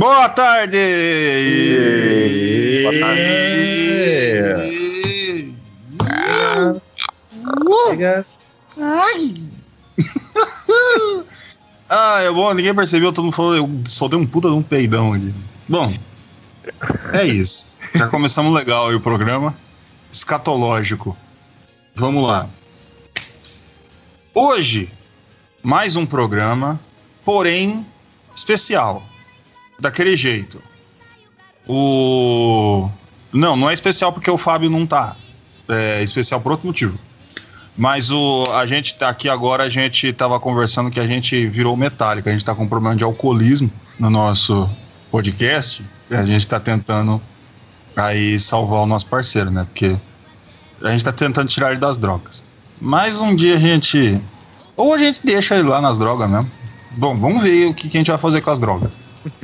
Boa tarde! Boa tarde. Chega. Ai! ah, é bom, ninguém percebeu, todo mundo falou, eu só dei um puta de um peidão aqui. Bom, é isso. Já começamos legal aí o programa. Escatológico. Vamos lá. Hoje, mais um programa, porém especial. Daquele jeito. O. Não, não é especial porque o Fábio não tá. É especial por outro motivo. Mas o, a gente tá aqui agora, a gente tava conversando que a gente virou metálica, a gente tá com um problema de alcoolismo no nosso podcast. E a gente tá tentando aí salvar o nosso parceiro, né? Porque a gente tá tentando tirar ele das drogas. Mas um dia a gente. Ou a gente deixa ele lá nas drogas mesmo. Bom, vamos ver o que, que a gente vai fazer com as drogas.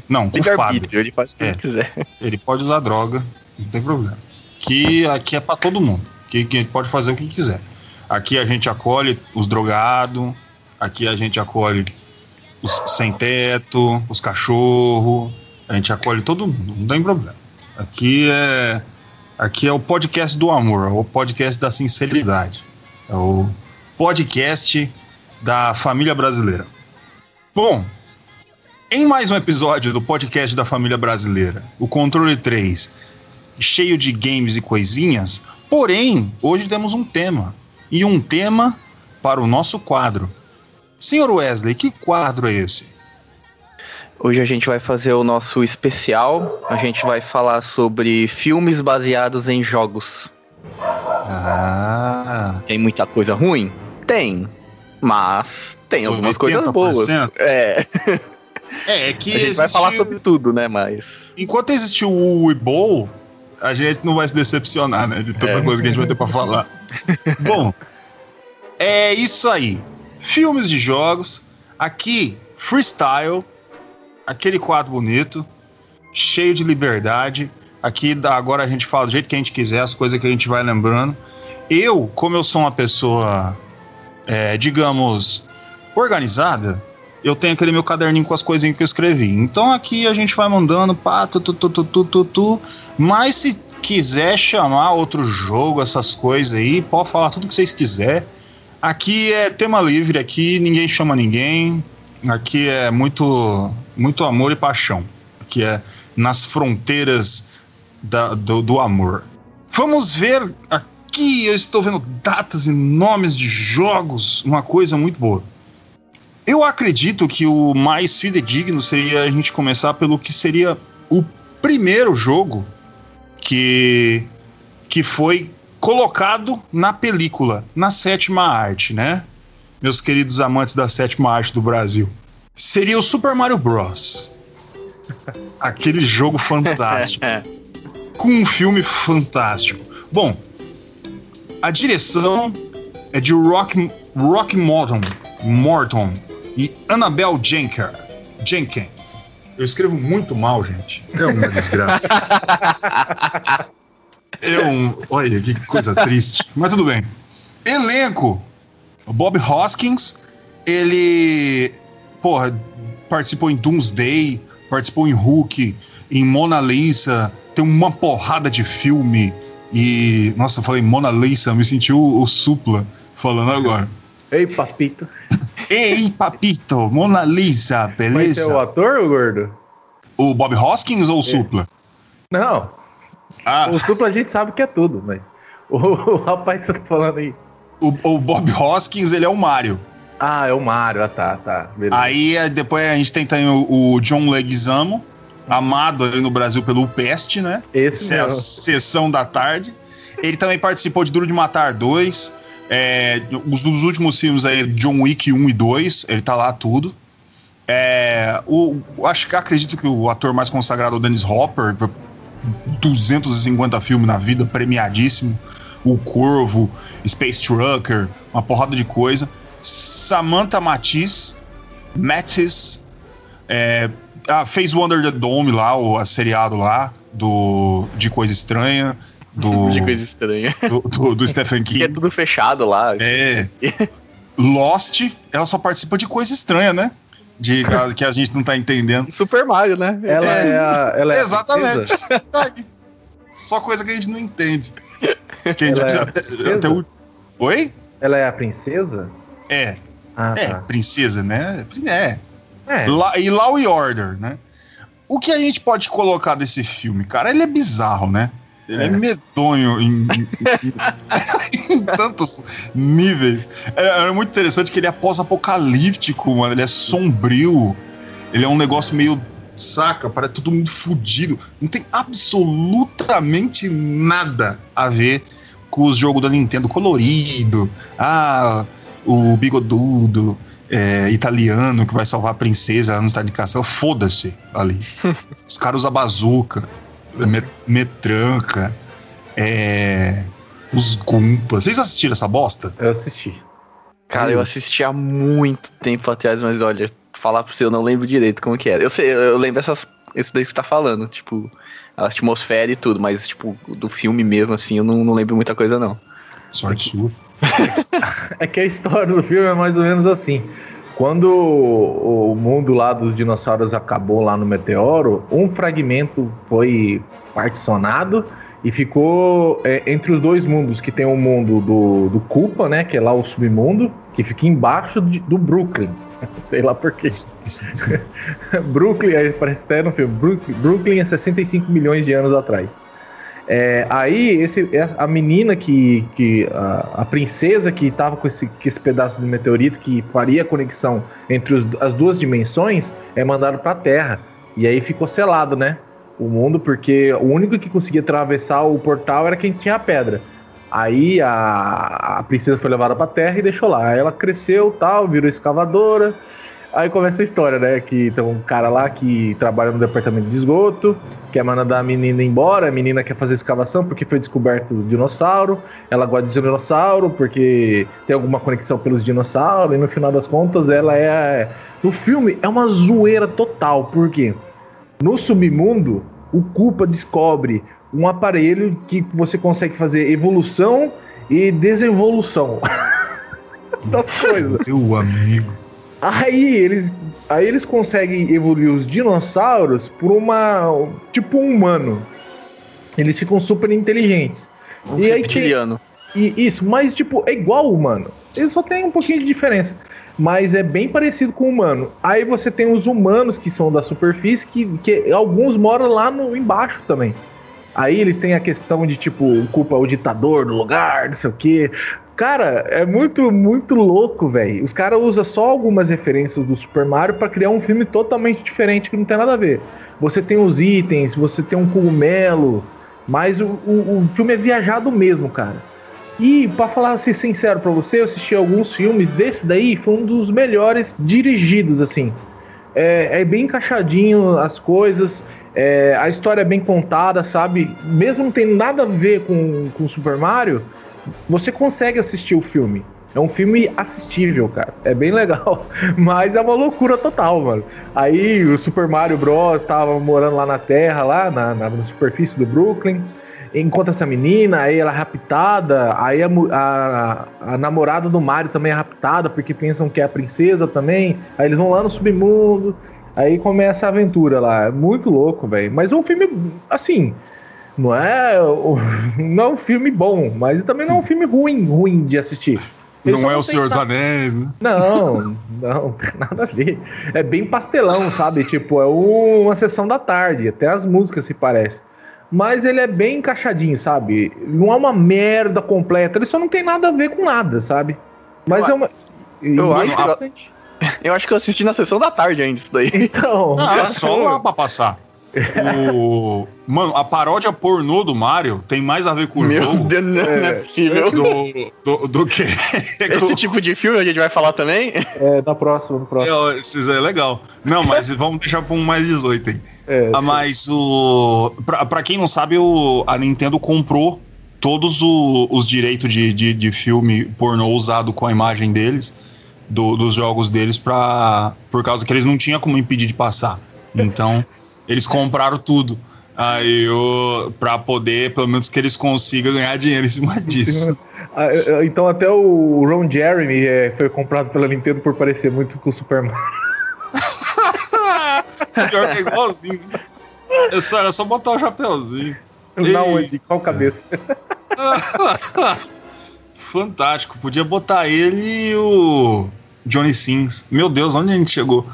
Não, com o Fábio. Livre-arbítrio, ele faz o que É. ele quiser. Ele pode usar droga, não tem problema. Que aqui é pra todo mundo. Que, que ele pode fazer o que quiser. Aqui a gente acolhe os drogados, aqui a gente acolhe os sem teto, os cachorros, a gente acolhe todo mundo, não tem problema. Aqui é aqui é o podcast do amor, é o podcast da sinceridade. É o podcast da família brasileira. Bom, em mais um episódio do podcast da família brasileira, o Controle 3, cheio de games e coisinhas, porém, hoje temos um tema. E um tema para o nosso quadro. Senhor Wesley, que quadro é esse? Hoje a gente vai fazer o nosso especial. A gente vai falar sobre filmes baseados em jogos. Ah, Tem muita coisa ruim? Tem. Mas tem Sobre algumas coisas 80%? boas. É, é, é que a gente vai existe- falar sobre tudo, né? Mas. Enquanto existiu o Weebol, a gente não vai se decepcionar, né? De tanta É. coisa que a gente vai ter pra falar. Bom, é isso aí. Filmes de jogos. Aqui, freestyle. Aquele quadro bonito. Cheio de liberdade. Aqui, agora a gente fala do jeito que a gente quiser, as coisas que a gente vai lembrando. Eu, como eu sou uma pessoa, é, digamos, organizada, eu tenho aquele meu caderninho com as coisinhas que eu escrevi. Então aqui a gente vai mandando, pá, tu, tu, tu, tu, tu, tu, tu. Mas se quiser chamar outro jogo, essas coisas aí, pode falar tudo que vocês quiser. Aqui é tema livre, aqui ninguém chama ninguém. Aqui é muito, muito amor e paixão. Aqui é nas fronteiras da- do, do amor. Vamos ver aqui, eu estou vendo datas e nomes de jogos, uma coisa muito boa. Eu acredito que o mais fidedigno seria a gente começar pelo que seria o primeiro jogo que, que foi colocado na película, na sétima arte, né? Meus queridos amantes da sétima arte do Brasil. Seria o Super Mario Bros. Aquele jogo fantástico com um filme fantástico. Bom, a direção é de Rock, Rock Morton, Morton e Annabelle Jenker. Jenkin. Eu escrevo muito mal, gente. É uma desgraça. É um. Olha, que coisa triste. Mas tudo bem. Elenco: o Bob Hoskins. Ele. Porra, participou em Doomsday, participou em Hulk, em Mona Lisa. Tem uma porrada de filme. E. Nossa, eu falei Mona Lisa, me senti o, o Supla falando agora. Ei, papito. Ei, papito, Mona Lisa, Mas é o beleza? ator, ô gordo? O Bob Hoskins ou o Supla? Não. Ah, O supla a gente sabe que é tudo, mas. O, o rapaz que você tá falando aí. o, o Bob Hoskins, ele é o Mario. Ah, é o Mario. Ah, tá, tá. Beleza. Aí é, depois a gente tem também o, o John Leguizamo, amado aí no Brasil pelo Peste, né? Esse Essa é a sessão da tarde. Ele também participou de Duro de Matar 2. É, os dos últimos filmes aí, John Wick 1 e 2, ele tá lá tudo. É, o, acho que acredito que o ator mais consagrado é o Dennis Hopper, 250 filmes na vida, premiadíssimo. O Corvo, Space Trucker, uma porrada de coisa. Samantha Matisse, Matisse, é, ah, fez Wonder the Dome lá, o a seriado lá, do, de Coisa Estranha. Do, de coisa estranha. do, do, do Stephen King. Que é tudo fechado lá. É. Lost, ela só participa de coisa estranha, né? De, que a gente não tá entendendo. Super Mario, né? Ela É. é, a, ela é Exatamente. princesa? Só coisa que a gente não entende. Que a gente Ela é precisa- a princesa? até o- Oi? Ela é a princesa? É, Ah, é, tá. princesa, né? É. É. La- e Law e Order, né? O que a gente pode colocar desse filme, cara? Ele é bizarro, né? Ele é, É. medonho em, em- em tantos níveis. É, é muito interessante que ele é pós-apocalíptico, mano. Ele é sombrio. Ele é um negócio meio. Saca? Parece tudo muito fudido. Não tem absolutamente nada a ver com os jogos da Nintendo colorido. Ah, o bigodudo é, italiano que vai salvar a princesa no estado de cação. Foda-se ali. Os caras usam bazuca, metranca, é, os gumpas. Vocês assistiram essa bosta? Eu assisti. Cara, eu assisti há muito tempo atrás, mas olha, falar pra você, eu não lembro direito como que era. Eu sei, eu lembro essas, esse daí que você tá falando, tipo, a atmosfera e tudo, mas, tipo, do filme mesmo, assim, eu não, não lembro muita coisa, não. Sorte sua. É que a história do filme é mais ou menos assim. Quando o mundo lá dos dinossauros acabou lá no meteoro, um fragmento foi particionado e ficou é, entre os dois mundos, que tem o mundo do, do Culpa, né? Que é lá o submundo, que fica embaixo de- do Brooklyn. Sei lá por quê. Brooklyn, parece até no filme, Brooklyn é 65 milhões de anos atrás. É, aí esse, a menina que. que a, a princesa que estava com esse, com esse pedaço do meteorito que faria a conexão entre os- as duas dimensões é mandado para a Terra. E aí ficou selado, né? O mundo, porque o único que conseguia atravessar o portal era quem tinha a pedra. Aí a, a princesa foi levada pra terra e deixou lá. Aí ela cresceu tal, virou escavadora. Aí começa a história, né? Que tem um cara lá que trabalha no departamento de esgoto, quer mandar a menina embora, a menina quer fazer escavação porque foi descoberto o dinossauro. Ela gosta de dinossauro porque tem alguma conexão pelos dinossauros, e no final das contas ela é. No filme é uma zoeira total, porque no submundo o Culpa descobre um aparelho que você consegue fazer evolução e desenvolução das coisas. Meu amigo. Aí eles, aí eles conseguem evoluir os dinossauros por uma. tipo um humano. Eles ficam super inteligentes. Um E aí. E isso, mas tipo, é igual o humano. Ele só tem um pouquinho de diferença. Mas é bem parecido com o humano. Aí você tem os humanos que são da superfície, que, que alguns moram lá no embaixo também. Aí eles têm a questão de, tipo, culpa o ditador do lugar, não sei o quê. Cara, é muito, muito louco, velho. Os caras usam só algumas referências do Super Mario pra criar um filme totalmente diferente que não tem nada a ver. Você tem os itens, você tem um cogumelo, mas o, o, o filme é viajado mesmo, cara. E pra falar assim, sincero pra você, eu assisti alguns filmes. Desse daí foi um dos melhores dirigidos, assim. É, é bem encaixadinho as coisas. é, a história é bem contada, sabe? Mesmo não tem nada a ver com, com Super Mario, você consegue assistir o filme. É um filme assistível, cara. É bem legal. Mas é uma loucura total, mano. Aí o Super Mario Bros. tava morando lá na Terra, lá na, na superfície do Brooklyn encontra essa menina, aí ela é raptada, aí a, a- a namorada do Mario também é raptada, porque pensam que é a princesa também, aí eles vão lá no submundo, aí começa a aventura lá, é muito louco, velho, mas é um filme, assim, não é, não é um filme bom, mas também não é um filme ruim, ruim de assistir. Ele Não é o Senhor dos Anéis, né? não, não, tem nada a ver. É bem pastelão, sabe? Tipo, é uma sessão da tarde, até as músicas se parecem. Mas ele é bem encaixadinho, sabe? Não é uma merda completa, ele só não tem nada a ver com nada, sabe? Mas Eu é uma. eu é acho que- interessante. Eu acho que eu assisti na sessão da tarde ainda isso daí. Então. Ah, é só lá pra passar. O... Mano, a paródia pornô do Mario tem mais a ver com o Meu jogo Deus, não é, É. possível. do, do, do que. Esse tipo de filme a gente vai falar também? É, na próxima, no próximo. É, Esses é legal. Não, mas vamos deixar pra um mais 18 aí. É, Ah, mas o. Pra, pra quem não sabe, o, a Nintendo comprou todos o- os direitos de, de, de filme pornô usado com a imagem deles, do- dos jogos deles, pra, por causa que eles não tinham como impedir de passar. Então, eles compraram tudo. Aí, o, pra poder, pelo menos, que eles consigam ganhar dinheiro em cima disso. Ah, Então até o Ron Jeremy é, foi comprado pela Nintendo por parecer muito com o Super Mario. Pior que é igualzinho. É só, era só botar o chapeuzinho. Na onde? Qual cabeça? Fantástico. Podia botar ele e o Johnny Sins. Meu Deus, onde a gente chegou?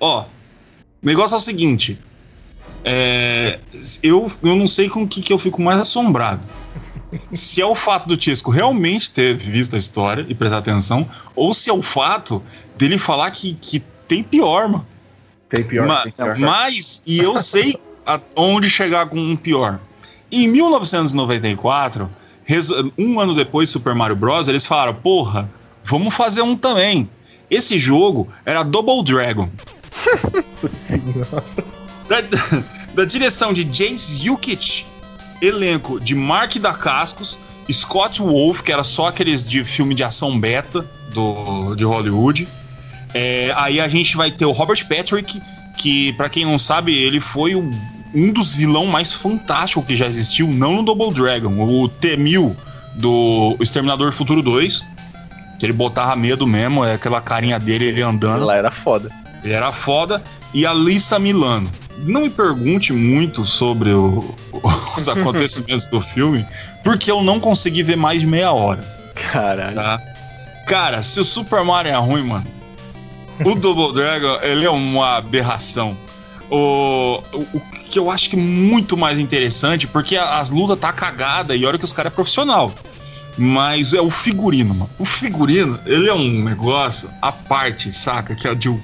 Ó, o negócio é o seguinte. É, eu, eu não sei com o que, que eu fico mais assombrado. Se é o fato do Tiesco realmente ter visto a história e prestar atenção, ou se é o fato dele falar que, que tem pior, mano. Tem pior. Ma- tem pior. mas, e eu sei onde chegar com um pior. Em 1994, reso- um ano depois Super Mario Bros., eles falaram: porra, vamos fazer um também. Esse jogo era Double Dragon. Nossa senhora. Da, da direção de James Yukich, elenco de Mark Dacascos, Scott Wolf, que era só aqueles de filme de ação beta do, de Hollywood. É, aí a gente vai ter o Robert Patrick, que, pra quem não sabe, ele foi o- um dos vilão mais fantásticos que já existiu, não no Double Dragon, o T-1000 do Exterminador do Futuro 2. Que ele botava medo mesmo, é aquela carinha dele, ele andando. Lá era foda. Ele era foda. E a Lisa Milano. Não me pergunte muito sobre o- os acontecimentos do filme, porque eu não consegui ver mais de meia hora, Caralho. tá? Cara, se o Super Mario é ruim, mano, o Double Dragon, ele é uma aberração. O, o, o que eu acho que é muito mais interessante, porque a- as lutas tá cagada e olha que os caras é profissional. Mas é o figurino, mano. O figurino, ele é um negócio à parte, saca? Que é de um-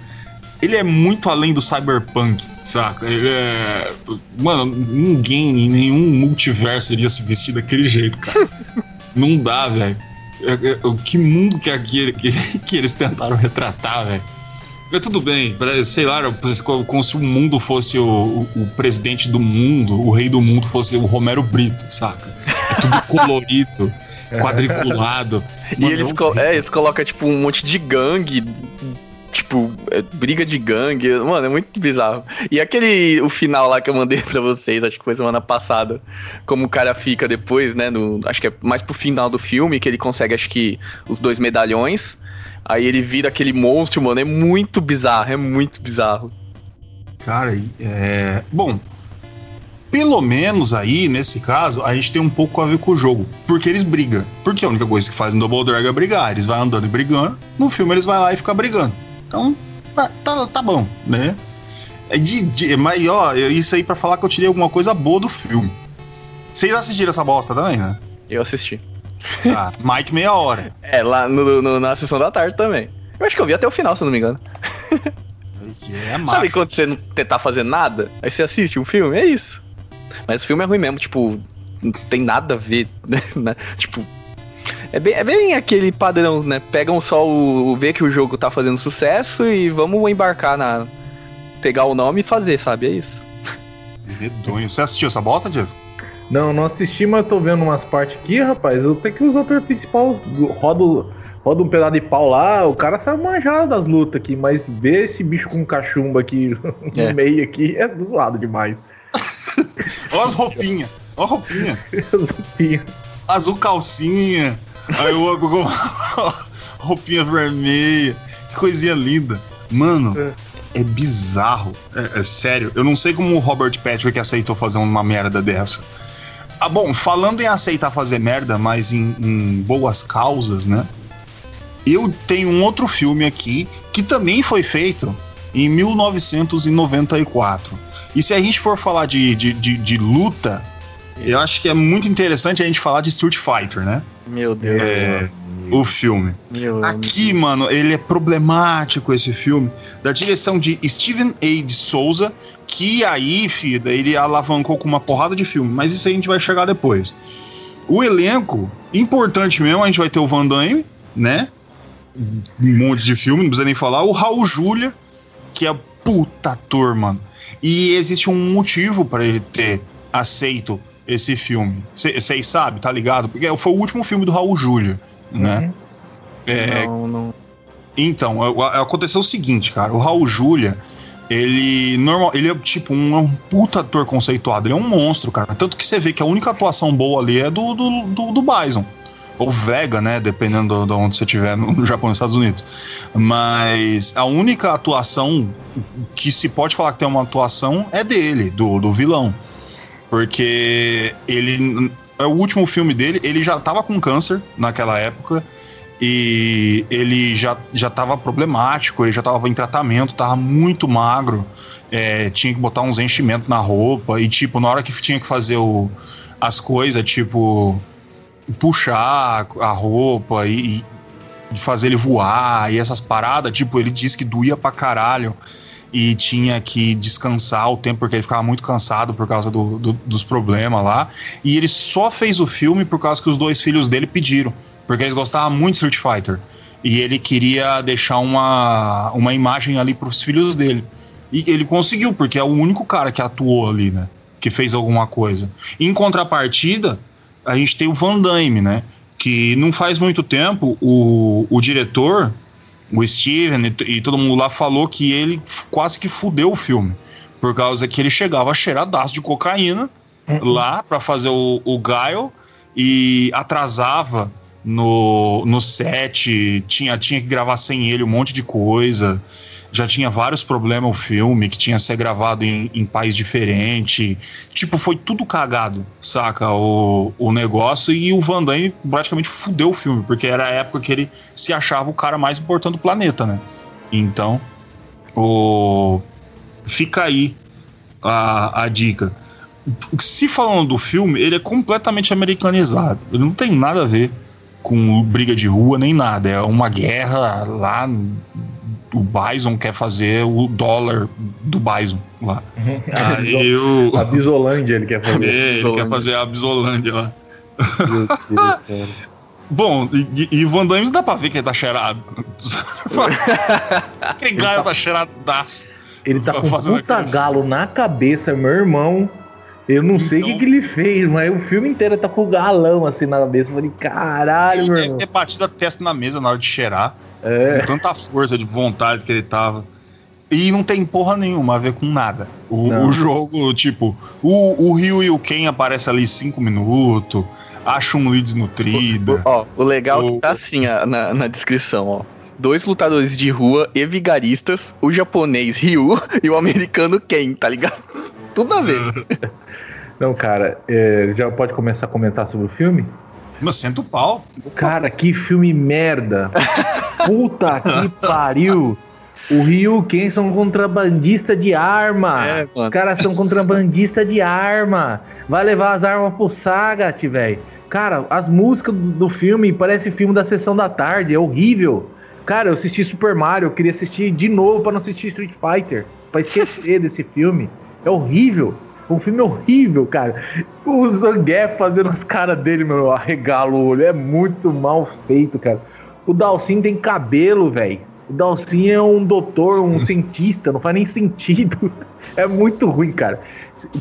ele é muito além do cyberpunk, saca? Ele é. Mano, ninguém em nenhum multiverso iria se vestir daquele jeito, cara. Não dá, velho. É- é- o Que mundo que é aquele que, que eles tentaram retratar, velho? Mas tudo bem, sei lá, como se o mundo fosse o, o- o presidente do mundo, o rei do mundo fosse o Romero Brito, saca? É tudo colorido, quadriculado. E Mano, eles, é é, eles colocam, tipo, um monte de gangue. Tipo, é, briga de gangue. Mano, é muito bizarro. E aquele, o final lá que eu mandei pra vocês, acho que foi semana passada. Como o cara fica depois, né? No, acho que é mais pro final do filme, que ele consegue, acho que, os dois medalhões. Aí ele vira aquele monstro, mano. É muito bizarro, é muito bizarro. Cara, é. Bom, pelo menos aí, nesse caso, a gente tem um pouco a ver com o jogo. Porque eles brigam. Porque a única coisa que faz no Double Dragon é brigar. Eles vão andando e brigando. No filme eles vão lá e ficam brigando. Então, tá, tá, tá bom, né? É de, de- mas, ó, isso aí pra falar que eu tirei alguma coisa boa do filme. Vocês assistiram essa bosta também, né? Eu assisti. Tá, Mike meia hora. É, lá no, no- na sessão da tarde também. Eu acho que eu vi até o final, se eu não me engano. É Sabe massa. quando você não tentar fazer nada? Aí você assiste um filme? É isso. Mas o filme é ruim mesmo, tipo, não tem nada a ver, né? Tipo. É bem, é bem aquele padrão, né? Pegam só o. ver que o jogo tá fazendo sucesso e vamos embarcar na. pegar o nome e fazer, sabe? É isso. Medonho. Você assistiu essa bosta, Dias? Não, não assisti, mas tô vendo umas partes aqui, rapaz. Eu tenho que os atores principais roda, roda um pedaço de pau lá, o cara sabe manjar das lutas aqui, mas ver esse bicho com cachumba aqui no É. meio aqui é zoado demais. Olha as roupinhas. Olha a roupinha. Zupinha. azul calcinha, aí o outro com roupinha vermelha, que coisinha linda. Mano, é, bizarro, é, é sério. Eu não sei como o Robert Patrick aceitou fazer uma merda dessa. Ah, bom, falando em aceitar fazer merda, mas em, em boas causas, né? Eu tenho um outro filme aqui que também foi feito em 1994. E se a gente for falar de, de, de, de luta, Eu acho que é muito interessante a gente falar de Street Fighter, né? Meu Deus. É, o filme. Meu Aqui, mano, ele é problemático esse filme. Da direção de Steven A. de Souza, que aí, filha, ele alavancou com uma porrada de filme, mas isso aí a gente vai chegar depois. O elenco, importante mesmo, a gente vai ter o Van Damme, né? Um monte de filme, não precisa nem falar. O Raul Júlia, que é puta ator, mano. E existe um motivo para ele ter aceito esse filme. Vocês sabem, tá ligado? Porque foi o último filme do Raul Júlia, né? Uhum. É, Não, não. então, aconteceu o seguinte, cara. O Raul Júlia, ele normal, ele é tipo um, um puta ator conceituado, ele é um monstro, cara. Tanto que você vê que a única atuação boa ali é do, do, do, do Bison. Ou Vega, né? Dependendo de onde você estiver, no, no Japão, nos Estados Unidos. Mas a única atuação que se pode falar que tem uma atuação é dele, do, do vilão. Porque ele. É o último filme dele, ele já tava com câncer naquela época e ele já, já tava problemático, ele já tava em tratamento, tava muito magro, é, tinha que botar uns enchimentos na roupa, e tipo, na hora que tinha que fazer o, as coisas, tipo, puxar a roupa e, e fazer ele voar e essas paradas, tipo, ele disse que doía pra caralho e tinha que descansar o tempo porque ele ficava muito cansado por causa do- do- dos problemas lá. E ele só fez o filme por causa que os dois filhos dele pediram, porque eles gostavam muito de Street Fighter. E ele queria deixar uma, uma imagem ali pros filhos dele. E ele conseguiu, porque é o único cara que atuou ali, né? Que fez alguma coisa. Em contrapartida, a gente tem o Van Damme, né? Que não faz muito tempo o, o diretor, o Steven e, e todo mundo lá falou que ele quase que fudeu o filme. Por causa que ele chegava cheiradaço de cocaína lá pra fazer o, o Guile e atrasava no, no set, tinha, tinha que gravar sem ele um monte de coisa. Já tinha vários problemas o filme, que tinha ser gravado em, em país diferente. Tipo, foi tudo cagado, saca? O, o negócio. E o Van Damme praticamente fudeu o filme, porque era a época que ele se achava o cara mais importante do planeta, né? Então, o... fica aí a, a dica. Se falando do filme, ele é completamente americanizado. Ele não tem nada a ver com briga de rua nem nada. É uma guerra lá. O Bison quer fazer o dólar do Bison lá. Aí o. A Bisolândia ele quer fazer. É, ele quer fazer a Bisolândia lá. Bom, e, e Van Damme dá pra ver que ele tá cheirado. Aquele gaio tá cheiradaço. Ele tá com um puta galo na cabeça, meu irmão. Eu não sei o que, Então- que ele fez, mas o filme inteiro tá com o galão assim na cabeça. Eu falei, caralho, Ele meu deve irmão. ter batido a testa na mesa na hora de cheirar. É. Com tanta força de vontade que ele tava. E não tem porra nenhuma a ver com nada. O, o jogo, tipo, o, o Ryu e o Ken aparecem ali cinco minutos. Acha um Lee desnutrida. Ó, o legal é O- que tá assim ó, na, na descrição, ó. Dois lutadores de rua e vigaristas, o japonês Ryu e o americano Ken, tá ligado? Tudo a ver. Não, cara, é, já pode começar a comentar sobre o filme? Mas senta o pau. Cara, que filme merda. Puta que pariu. O Ryu Ken são contrabandista de arma. É, Os caras são contrabandista de arma. Vai levar as armas pro Sagat, velho. Cara, as músicas do, do filme parecem filme da sessão da tarde. É horrível. Cara, eu assisti Super Mario. Eu queria assistir de novo pra não assistir Street Fighter. Pra esquecer desse filme. É horrível. O filme é horrível, cara. O Zangief fazendo as caras dele, meu, arregala o olho. É muito mal feito, cara. O Dalsin tem cabelo, velho. O Dalsin é um doutor, um cientista, não faz nem sentido. É muito ruim, cara.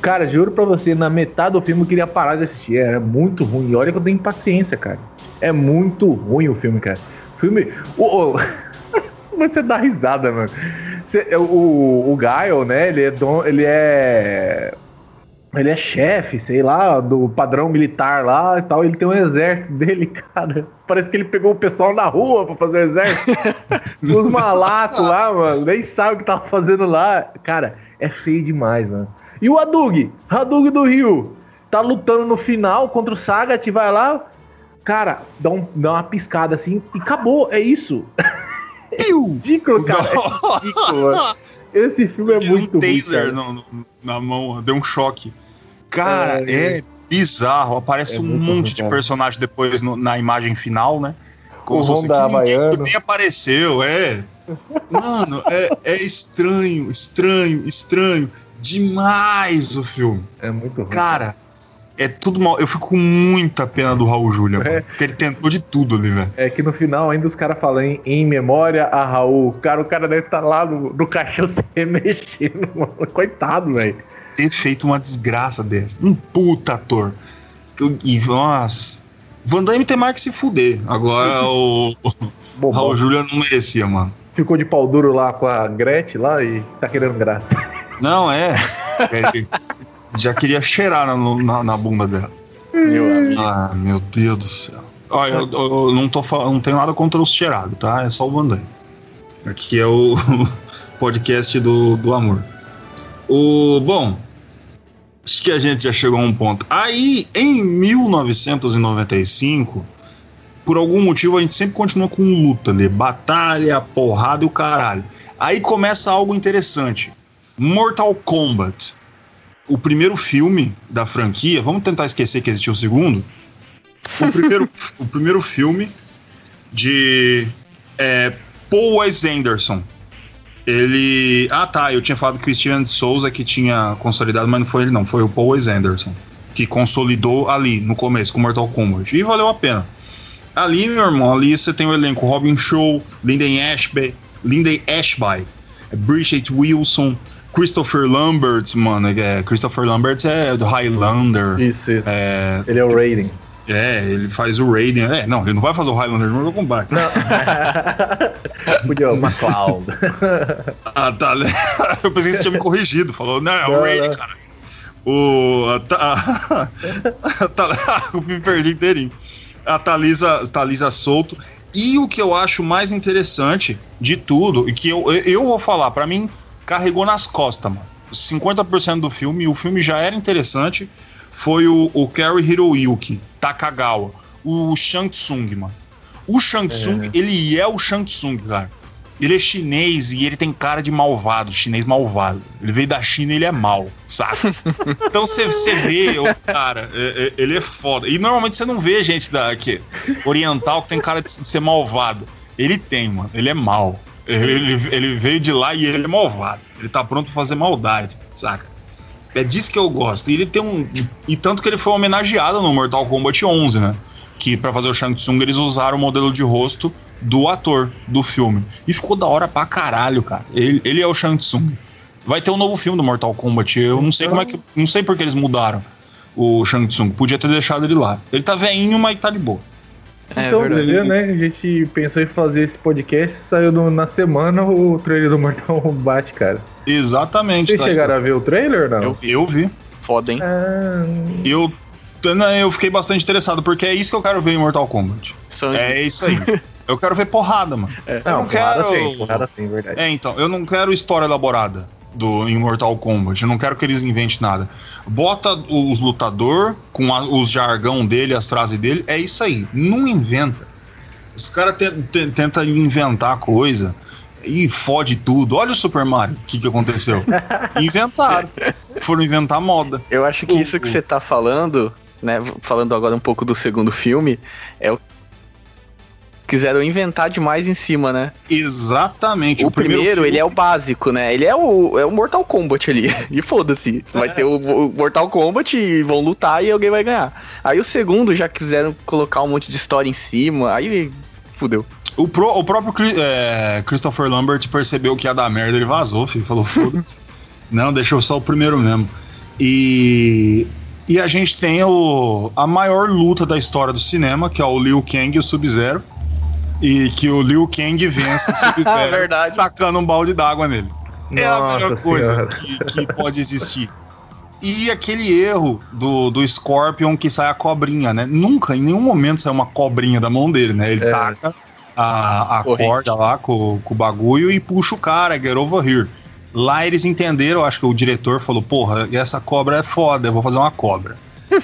Cara, juro pra você, na metade do filme eu queria parar de assistir. É muito ruim. E olha que eu tenho paciência, cara. É muito ruim o filme, cara. O filme. O, o- Você dá risada, mano. Você- o, o Gaio, né? Ele é, don, ele é. Ele é chefe, sei lá, do padrão militar lá e tal. Ele tem um exército dele, cara. Parece que ele pegou o pessoal na rua pra fazer o exército. Os malacos lá, mano. Nem sabe o que tava fazendo lá. Cara, é feio demais, mano. E o Hadug? Hadug do Rio. Tá lutando no final contra o Sagat, vai lá. Cara, dá, um- dá uma piscada assim e acabou. É isso. ridículo, cara. É ridículo, mano. Esse filme é muito um ruim, taser no- no- na mão, deu um choque. Cara, É, é bizarro. Aparece É um monte ruim, de personagem depois no- na imagem final, né? Como O Honda que ninguém- Havaiano. nem apareceu, é. Mano, é, é estranho, estranho, estranho. Demais o filme. É muito ruim. Cara, é tudo mal. Eu fico com muita pena do Raul Júlia, É. porque ele tentou de tudo ali, velho. É que no final ainda os caras falam em, em memória a Raul. Cara, o cara deve estar lá no, no caixão se remexendo, mano. Coitado, velho. Ter feito uma desgraça dessa. Um puta ator. E, nossa. Van Damme tem mais que se fuder. Agora o, o. Raul Júlia não merecia, mano. Ficou de pau duro lá com a Gretchen lá e tá querendo graça. Não, é. Ele já queria cheirar na, na, na bunda dela. Meu amigo. Ah, meu Deus do céu. Olha, eu, eu não, tô, falando- não tenho nada contra os cheirados, tá? É só o Van Damme. Aqui é o podcast do, do amor. O, bom, acho que a gente já chegou a um ponto. Aí, em 1995, por algum motivo a gente sempre continua com luta ali, batalha, porrada e o caralho. Aí começa algo interessante. Mortal Kombat. O primeiro filme da franquia, vamos tentar esquecer que existiu o segundo. O primeiro, o primeiro filme de é, Paul Wes Anderson. Ele. Ah, tá. Eu tinha falado que o Steven Souza que tinha consolidado, mas não foi ele, não. Foi o Paul Wes Anderson. Que consolidou ali no começo com Mortal Kombat. E valeu a pena. Ali, meu irmão, ali você tem o elenco Robin Show, Lyndon Ashby, Lyndon Ashby, Bridget Wilson, Christopher Lambert, mano. É, Christopher Lambert é do Highlander. Isso, isso. É, Ele é o Raiden. é, ele faz o Raiden. É, não, ele não vai fazer o Highlander no Kombat. Não. Podia, o McCloud. Ah, tá. Eu pensei que você tinha me corrigido. Falou, não, é o Raiden, cara. O. A, a, eu me perdi inteirinho. A Thalisa, Thalisa Solto. E o que eu acho mais interessante de tudo, e que eu, eu- eu vou falar, pra mim, carregou nas costas, mano. 50% do filme, o filme já era interessante, foi o, o Kerry Hiroyuki Takagawa, o Shang Tsung, mano. O Shang Tsung, É. ele é o Shang Tsung, cara. Ele é chinês e ele tem cara de malvado, chinês malvado. Ele veio da China e ele é mal, saca? Então você vê, o cara, é- é- ele é foda. E normalmente você não vê gente da, que, oriental que tem cara de ser malvado. Ele tem, mano. Ele é mal. Ele, ele veio de lá e ele é malvado. Ele tá pronto pra fazer maldade, saca? É disso que eu gosto. E ele tem um. E tanto que ele foi homenageado no Mortal Kombat 11, né? Que pra fazer o Shang Tsung eles usaram o modelo de rosto do ator do filme. E ficou da hora pra caralho, cara. Ele, ele é o Shang Tsung. Vai ter um novo filme do Mortal Kombat. Eu não sei como é que. Não sei por que eles mudaram o Shang Tsung. Podia ter deixado ele lá. Ele tá veinho, mas tá de boa. É então, você vê, né? A gente pensou em fazer esse podcast, saiu no- na semana o trailer do Mortal Kombat, cara. Exatamente. Vocês tá aí. chegaram a ver o trailer ou não? Eu vi. Eu vi. Foda, hein? Ah, Eu, não, eu fiquei bastante interessado, porque é isso que eu quero ver em Mortal Kombat. Sangue. É isso aí. Eu quero ver porrada, mano. eu não porrada quero. tem, porrada tem, verdade. É, então, eu não quero história elaborada do em Mortal Kombat. Eu não quero que eles inventem nada. Bota os lutador com a- os jargão dele, as frases dele. É isso aí. Não inventa. Os caras te, te, tentam inventar coisa e fode tudo. Olha o Super Mario. O que, que aconteceu? Inventaram. Foram inventar moda. Eu acho que isso que o- você tá falando, né? Falando agora um pouco do segundo filme, é o. Quiseram inventar demais em cima, né? Exatamente. O, primeiro, ele é o básico, né? Ele é o, é o Mortal Kombat ali. E foda-se. Vai ter o, o Mortal Kombat e vão lutar e alguém vai ganhar. Aí o segundo já quiseram colocar um monte de história em cima. Aí fudeu. O, pro- o próprio é, Christopher Lambert percebeu que ia dar merda, ele vazou, filho. Falou, foda-se. Não, deixou só o primeiro mesmo. E, e a gente tem o, a maior luta da história do cinema, que é o Liu Kang e o Sub-Zero. E que o Liu Kang vence o Sub-Zero Verdade. tacando um balde d'água nele. é a Nossa melhor coisa que, que pode existir. E aquele erro do, do Scorpion que sai a cobrinha, né? Nunca, em nenhum momento sai uma cobrinha da mão dele, né? Ele É. taca a, a corda lá com, com o bagulho e puxa o cara, get over here. Lá eles entenderam, acho que o diretor falou, porra, essa cobra é foda, eu vou fazer uma cobra.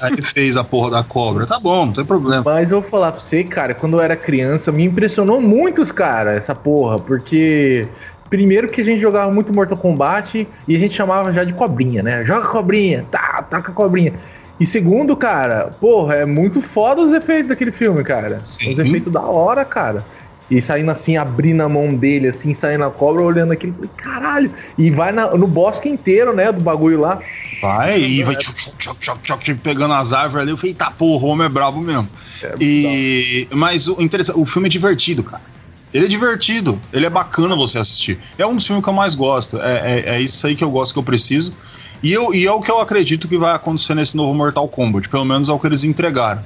Aí fez a porra da cobra. Tá bom, não tem problema. Mas eu vou falar pra você, cara, quando eu era criança, me impressionou muito os caras, essa porra, porque. Primeiro que a gente jogava muito Mortal Kombat e a gente chamava já de cobrinha, né? Joga cobrinha, tá, taca cobrinha. E segundo, cara, porra, é muito foda os efeitos daquele filme, cara. Sim. Os efeitos da hora, cara. E saindo assim, abrindo a mão dele, assim, saindo a cobra, olhando aquilo, falei, caralho. E vai na- no bosque inteiro, né, do bagulho lá. Vai, e vai tchuc, tchuc, tchuc, tchuc, pegando as árvores ali. Eu falei, tá, porra, o homem é brabo mesmo. E, mas o interessante, o filme é divertido, cara. Ele é divertido, ele é bacana você assistir. É um dos filmes que eu mais gosto. É, é, é isso aí que eu gosto, que eu preciso. E, eu, e é o que eu acredito que vai acontecer nesse novo Mortal Kombat. Pelo menos é o que eles entregaram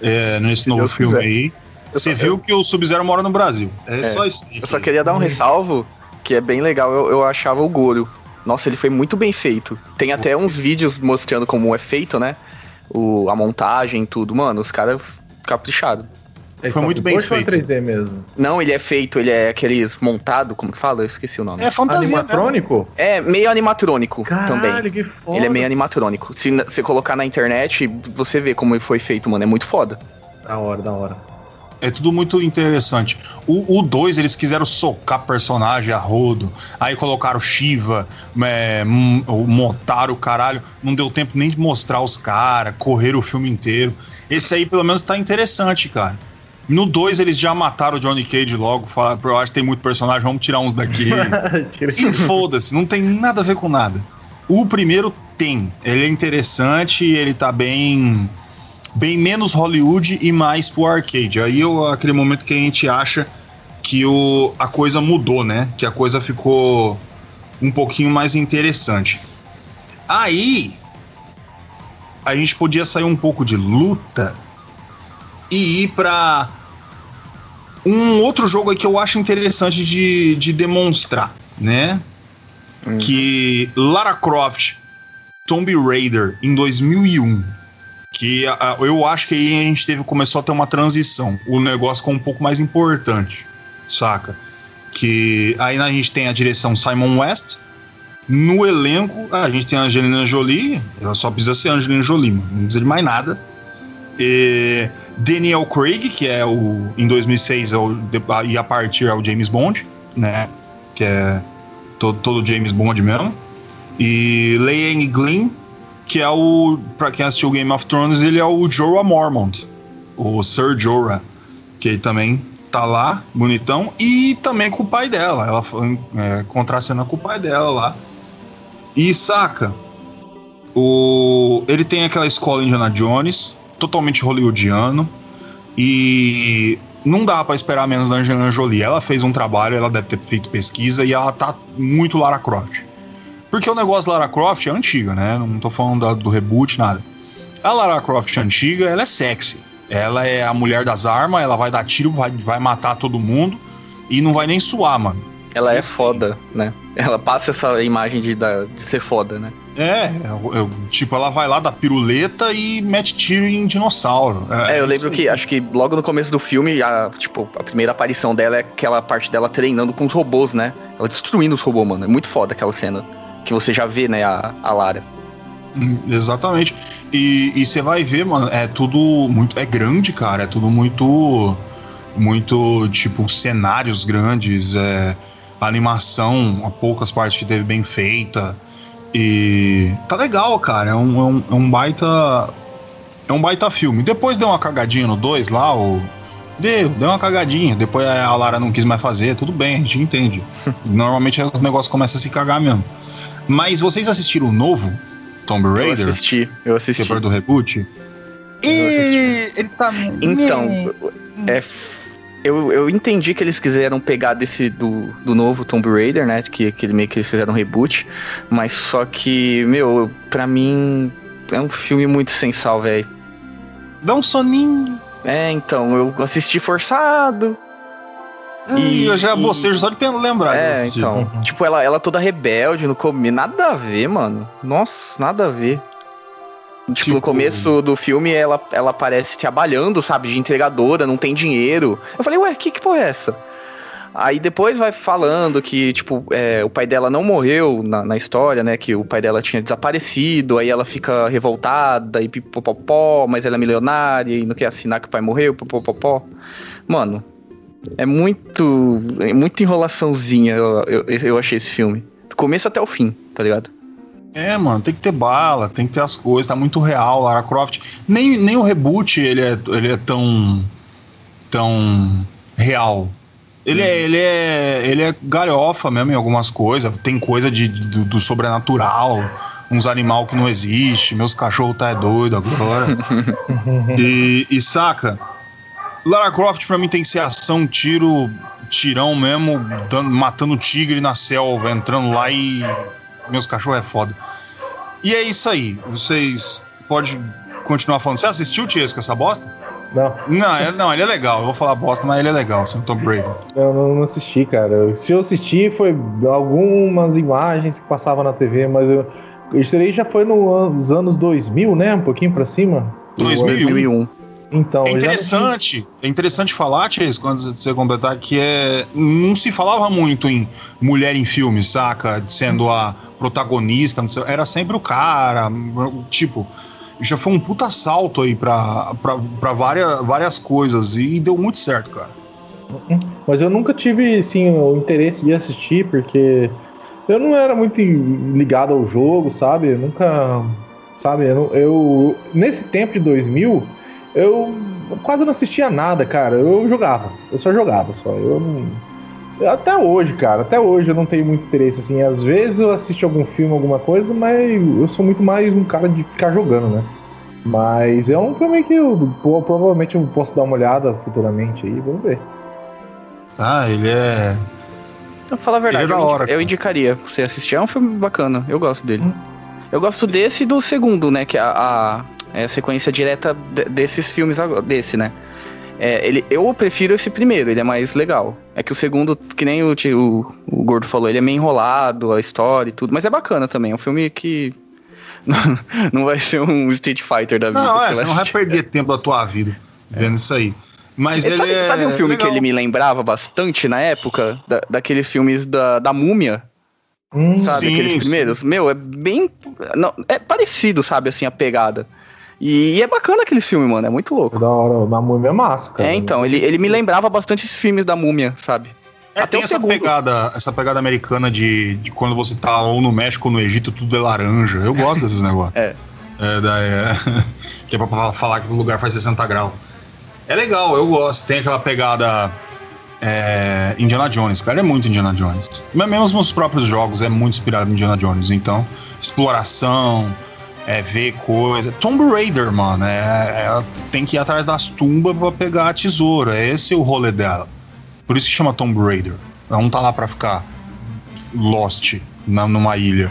é, nesse novo Deus filme quiser. aí. Você só- viu que o Sub-Zero mora no Brasil. É, só isso. Eu só que- queria dar um ressalvo, que é bem legal, eu, eu achava o Goro. Nossa, ele foi muito bem feito. Tem até uns vídeos mostrando como é feito, né? O, a montagem e tudo. Mano, os caras caprichados. É Foi muito bem feito. 3D mesmo. Não, ele é feito, ele é aqueles montado, como que fala? Eu esqueci o nome. É fantasia. Animatrônico? É meio animatrônico também. Caralho, que foda. Ele é meio animatrônico. Se você colocar na internet, você vê como ele foi feito, mano. É muito foda. Da hora, da hora. É tudo muito interessante. O 2, eles quiseram socar personagem a rodo. Aí colocaram Shiva, é, hum, o caralho. Não deu tempo nem de mostrar os caras, correram o filme inteiro. Esse aí, pelo menos, tá interessante, cara. No 2, eles já mataram o Johnny Cage logo. Falaram, eu acho que tem muito personagem, vamos tirar uns daqui. E foda-se, não tem nada a ver com nada. O primeiro tem. Ele é interessante, ele tá bem. Bem menos Hollywood e mais pro arcade. Aí é aquele momento que a gente acha que o, a coisa mudou, né? Que a coisa ficou um pouquinho mais interessante. Aí a gente podia sair um pouco de luta e ir pra um outro jogo aí que eu acho interessante de, de demonstrar, né? Hum. Que Lara Croft Tomb Raider em 2001 que a- eu acho que aí a gente teve começou a ter uma transição. O negócio ficou um pouco mais importante saca? Que aí a gente tem a direção Simon West no elenco a gente tem a Angelina Jolie ela só precisa ser Angelina Jolie não precisa de mais nada. E Daniel Craig que é o em 2006 é o, e a partir é o James Bond né? Que é todo, todo James Bond mesmo. E Leighton Glynn, que é o. Pra quem assistiu Game of Thrones, ele é o Jorah Mormont, o Sir Jorah, que também tá lá, bonitão, e também com o pai dela. Ela foi é, contracena com o pai dela lá. E saca, o, ele tem aquela escola Indiana Jones, totalmente hollywoodiano, e não dá pra esperar menos da Angelina Jolie. Ela fez um trabalho, ela deve ter feito pesquisa, e ela tá muito Lara Croft. Porque o negócio Lara Croft é antiga, né? Não tô falando da- do reboot, nada. A Lara Croft antiga, ela é sexy. Ela é a mulher das armas, ela vai dar tiro, vai, vai matar todo mundo e não vai nem suar, mano. Ela é foda, né? Ela passa essa imagem de, da- de ser foda, né? É, eu- eu- tipo, ela vai lá da piruleta e mete tiro em dinossauro. É, eu isso lembro que, acho que logo no começo do filme, a, tipo, a primeira aparição dela é aquela parte dela treinando com os robôs, né? Ela destruindo os robôs, mano. É muito foda aquela cena. Que você já vê, né, a, a Lara. Hum, Exatamente. E e você vai ver, mano, é tudo muito. É grande, cara. É tudo muito. Muito, tipo, cenários grandes, é, animação, há poucas partes que teve bem feita. E. Tá legal, cara. É um, é um, é um baita. É um baita filme. Depois deu uma cagadinha no 2 lá, o. Deu, deu uma cagadinha. Depois a Lara não quis mais fazer, tudo bem, a gente entende. Normalmente os negócios começam a se cagar mesmo. Mas vocês assistiram o novo Tomb Eu Raider? assisti, eu assisti. Depois do reboot? E ele tá. Então, é, eu, eu entendi que eles quiseram pegar desse do, do novo Tomb Raider, né? Que, que meio que eles fizeram um reboot. Mas só que, meu, pra mim é um filme muito sensal, velho. Dá um soninho. É, então, eu assisti forçado. E eu já e- bocejo só de lembrar. de É, assistir. então. Tipo, ela, ela toda rebelde no começo. Nada a ver, mano. Nossa, nada a ver. Tipo, Tipo- no começo do filme, ela, ela aparece trabalhando, sabe, de entregadora, não tem dinheiro. Eu falei, ué, que, que porra é essa? Aí depois vai falando que, tipo, é, o pai dela não morreu na, na história, né? Que o pai dela tinha desaparecido, aí ela fica revoltada e pipopopó, mas ela é milionária e não quer assinar que o pai morreu, pipopopó. Mano, é muito. É muita enrolaçãozinha, eu, eu, eu achei esse filme. Do começo até o fim, tá ligado? É, mano, tem que ter bala, tem que ter as coisas, tá muito real, Lara Croft. Nem, nem o reboot ele é, ele é tão. tão real. Ele é, ele é. Ele é galhofa mesmo em algumas coisas. Tem coisa de, do, do sobrenatural, uns animal que não existe. Meus cachorros tá é doido agora. e, e saca? Lara Croft pra mim tem que ser ação, tiro, tirão mesmo, dando, matando tigre na selva, entrando lá e. Meus cachorros é foda. E é isso aí. Vocês podem continuar falando. Você assistiu, Tiesco, essa bosta? Não, Não, é, não, ele é legal. Eu vou falar bosta, mas ele é legal, sem Tom Brady. eu não, não assisti, cara. Se eu assisti, foi algumas imagens que passavam na TV, mas eu. Isso aí já foi no- nos anos 2000, né? Um pouquinho pra cima. 2001. 2001. Então, É eu já interessante, é interessante falar, Tiesco, quando você completar, que é, não se falava muito em mulher em filme, saca? Sendo a protagonista, não sei, era sempre o cara, tipo, já foi um puta salto aí pra, pra, pra várias, várias coisas e deu muito certo, cara. Mas eu nunca tive, assim, o interesse de assistir, porque eu não era muito ligado ao jogo, sabe? Eu nunca. Sabe? Eu, eu- nesse tempo de 2000, eu quase não assistia nada, cara. Eu jogava. Eu só jogava, só. Eu não. Até hoje, cara. Até hoje eu não tenho muito interesse, assim. Às vezes eu assisto algum filme, alguma coisa, mas eu sou muito mais um cara de ficar jogando, né? Mas é um filme que eu, pô, provavelmente eu posso dar uma olhada futuramente aí, vamos ver. Ah, ele é. Pra falar a verdade, Ele é da eu, hora, eu cara. indicaria pra você assistir. É um filme bacana, eu gosto dele. Hum. Eu gosto desse e do segundo, né? Que é a, é a sequência direta de- desses filmes, agora- desse, né? É, ele, eu prefiro esse primeiro, ele é mais legal. É que o segundo, que nem o, o, o Gordo falou, ele é meio enrolado, a história e tudo, mas é bacana também. É um filme que. Não, não vai ser um Street Fighter da vida. Não, é, você não vai perder tempo da tua vida vendo isso aí. Mas ele, sabe, é. sabe um filme legal. que ele me lembrava bastante na época? Da- daqueles filmes da, da Múmia? Hum, sabe? Sim, aqueles sim. primeiros. Meu, é bem. Não, é parecido, sabe, assim, a pegada. E, é bacana aquele filme, mano. É muito É louco. da hora, na múmia é massa, cara. É, então, ele, ele me lembrava bastante esses filmes da múmia, sabe? É, Até tem essa segundo. pegada, essa pegada americana de, de quando você tá ou no México ou no Egito, tudo é laranja. Eu gosto desses negócios. É. É, da, é, que é pra fa- falar que o lugar faz 60 graus. É legal, eu gosto. Tem aquela pegada é, Indiana Jones, cara. É muito Indiana Jones. Mas mesmo os próprios jogos é muito inspirado em Indiana Jones. Então, exploração, é, ver coisa. Tomb Raider, mano. É, é- tem que ir atrás das tumbas pra pegar a tesoura. É esse o rolê dela. Por isso que chama Tomb Raider. Ela não tá lá pra ficar lost na, numa ilha.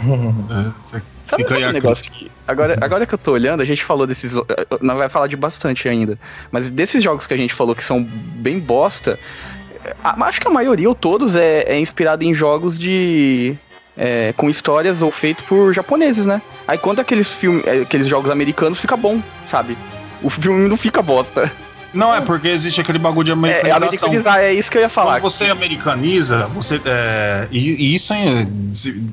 É, você Sabe, Fica aí sabe um negócio que. Agora, agora que eu tô olhando, a gente falou desses. Não vai falar de bastante ainda. Mas desses jogos que a gente falou que são bem bosta. a- acho que a maioria, ou todos, é, é inspirado em jogos de. É, com histórias ou feitos por japoneses, né? Aí quando aqueles filmes, aqueles jogos americanos fica bom, sabe? O filme não fica bosta. Não, é porque existe aquele bagulho de É, é americanização. americanizar, é isso que eu ia falar. Quando você americaniza, você. É, e, e isso é,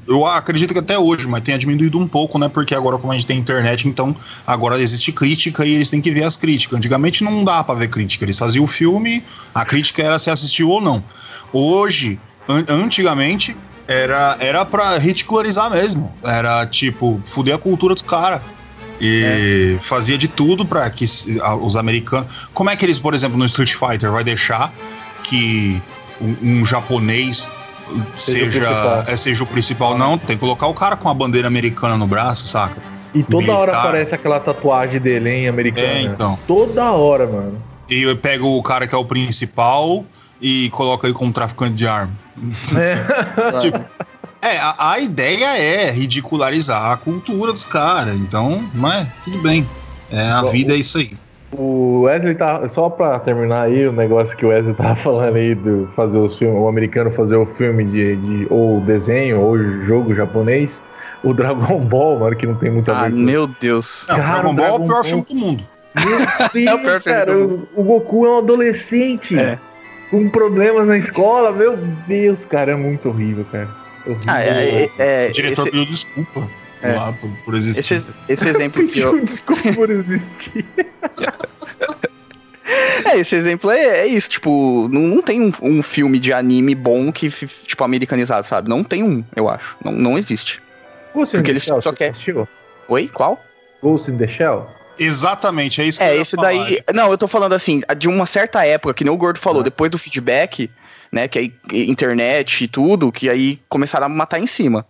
eu acredito que até hoje, mas tenha diminuído um pouco, né? Porque agora, como a gente tem internet, então agora existe crítica e eles têm que ver as críticas. Antigamente não dá pra ver crítica. Eles faziam o filme, a crítica era se assistiu ou não. Hoje, an- antigamente, era, era pra ridicularizar mesmo. Era tipo, fuder a cultura dos caras. E fazia de tudo pra que os americanos. Como é que eles, por exemplo, no Street Fighter, vai deixar que um, um japonês Seja o seja, principal. é, seja o principal? Não, tem que colocar o cara com a bandeira americana no braço, saca? E toda hora Militar. aparece aquela tatuagem dele, hein, americana. É, então. Toda hora, mano. E eu pego o cara que é o principal e coloca ele como traficante de arma. É. Tipo, é, a, a ideia é ridicularizar a cultura dos caras. Então, mas tudo bem. É, a Bom, vida é isso aí. O Wesley tá. Só pra terminar aí, o negócio que o Wesley tava falando aí do fazer os filmes, o americano fazer o filme de, de ou desenho ou jogo japonês. O Dragon Ball, mano, que não tem muito a Ah, meu Deus. Não, Cara, Dragon Ball é o Dragon pior Ball- filme do mundo. Meu Deus, É o pior filme cara, do o, o Goku é um adolescente É. com problemas na escola. Meu Deus, cara, é muito horrível, cara. Horrível. Ah, é, é, é, o diretor esse, pediu desculpa É. lá por, por existir. esse, esse exemplo que eu, Pediu desculpa por existir. É, esse exemplo é, é isso, tipo, não, não tem um, um filme de anime bom que, tipo, americanizado, sabe? Não tem um, eu acho. Não, não existe. Ghost in Porque the eles Shell, só você quer- assistiu? Oi? Qual? Ghost in the Shell? Exatamente, é isso que eu É, ia esse falar. daí. Não, eu tô falando assim, de uma certa época, que nem o Gordo falou, Nossa. depois do feedback, né? Que aí internet e tudo, que aí começaram a matar em cima.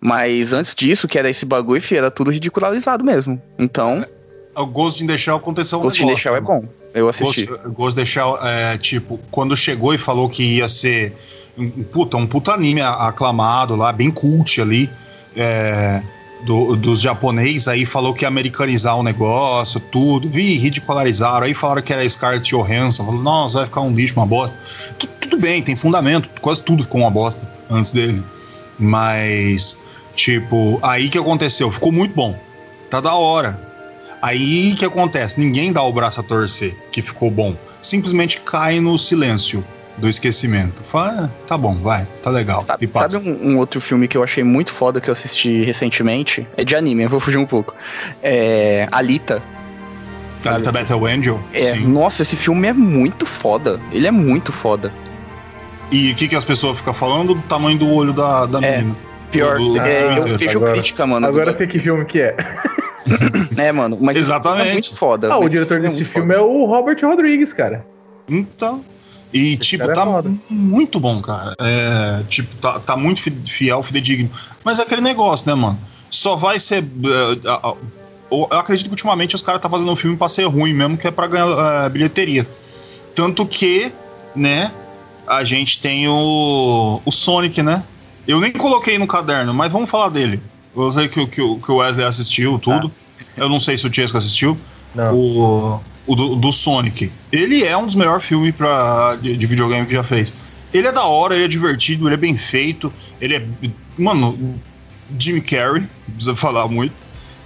Mas antes disso, que era esse bagulho, fi, era tudo ridicularizado mesmo. Então, O Ghost in the Shell aconteceu um Ghost in the negócio. Shell é bom. Eu assisti. Ghost, Ghost in the Shell, é, tipo, quando chegou e falou que ia ser um, puta, um puta anime aclamado lá, bem cult ali, é, do- dos japonês, aí falou que ia americanizar o negócio, tudo, vi, ridicularizaram, aí falaram que era Scarlett Johansson, falou, nossa, vai ficar um lixo, uma bosta. Tu- tudo bem, tem fundamento, quase tudo ficou uma bosta antes dele, mas, tipo, aí que aconteceu, ficou muito bom, tá da hora, Aí que acontece? Ninguém dá o braço a torcer, que ficou bom. Simplesmente cai no silêncio do esquecimento. Fala, ah, tá bom, vai, tá legal. Sabe, e passa. sabe um, um outro filme que eu achei muito foda que eu assisti recentemente? É de anime, eu vou fugir um pouco. É. Alita. Alita Battle Angel? É, Sim. nossa, esse filme é muito foda. Ele é muito foda. E o que, que as pessoas ficam falando? Do tamanho do olho da, da É. menina. Pior, Do- do- é, eu vejo agora- crítica, mano. Agora eu sei que filme que é. É, mano, mas Exatamente. filme é muito foda. Ah, o diretor é desse filme é o Robert Rodrigues, cara. Então. E, tipo, cara é tá foda. muito bom, cara. É, tipo, tá, tá muito fi- fiel, fidedigno. Mas é aquele negócio, né, mano? Só vai ser. é, a- a- eu acredito que ultimamente os caras tá fazendo um filme pra ser ruim mesmo, que é pra ganhar é, bilheteria. Tanto que, né, a gente tem o, o Sonic, né? Eu nem coloquei no caderno, mas vamos falar dele. Eu sei que, o- que, o- que o Wesley assistiu tudo. Eu não sei se o Chesco assistiu Não. o, o do, do Sonic. Ele é um dos melhores filmes pra, de, de videogame que já fez. Ele é da hora, ele é divertido, ele é bem feito. Ele é. Mano, Jim Carrey, não precisa falar muito.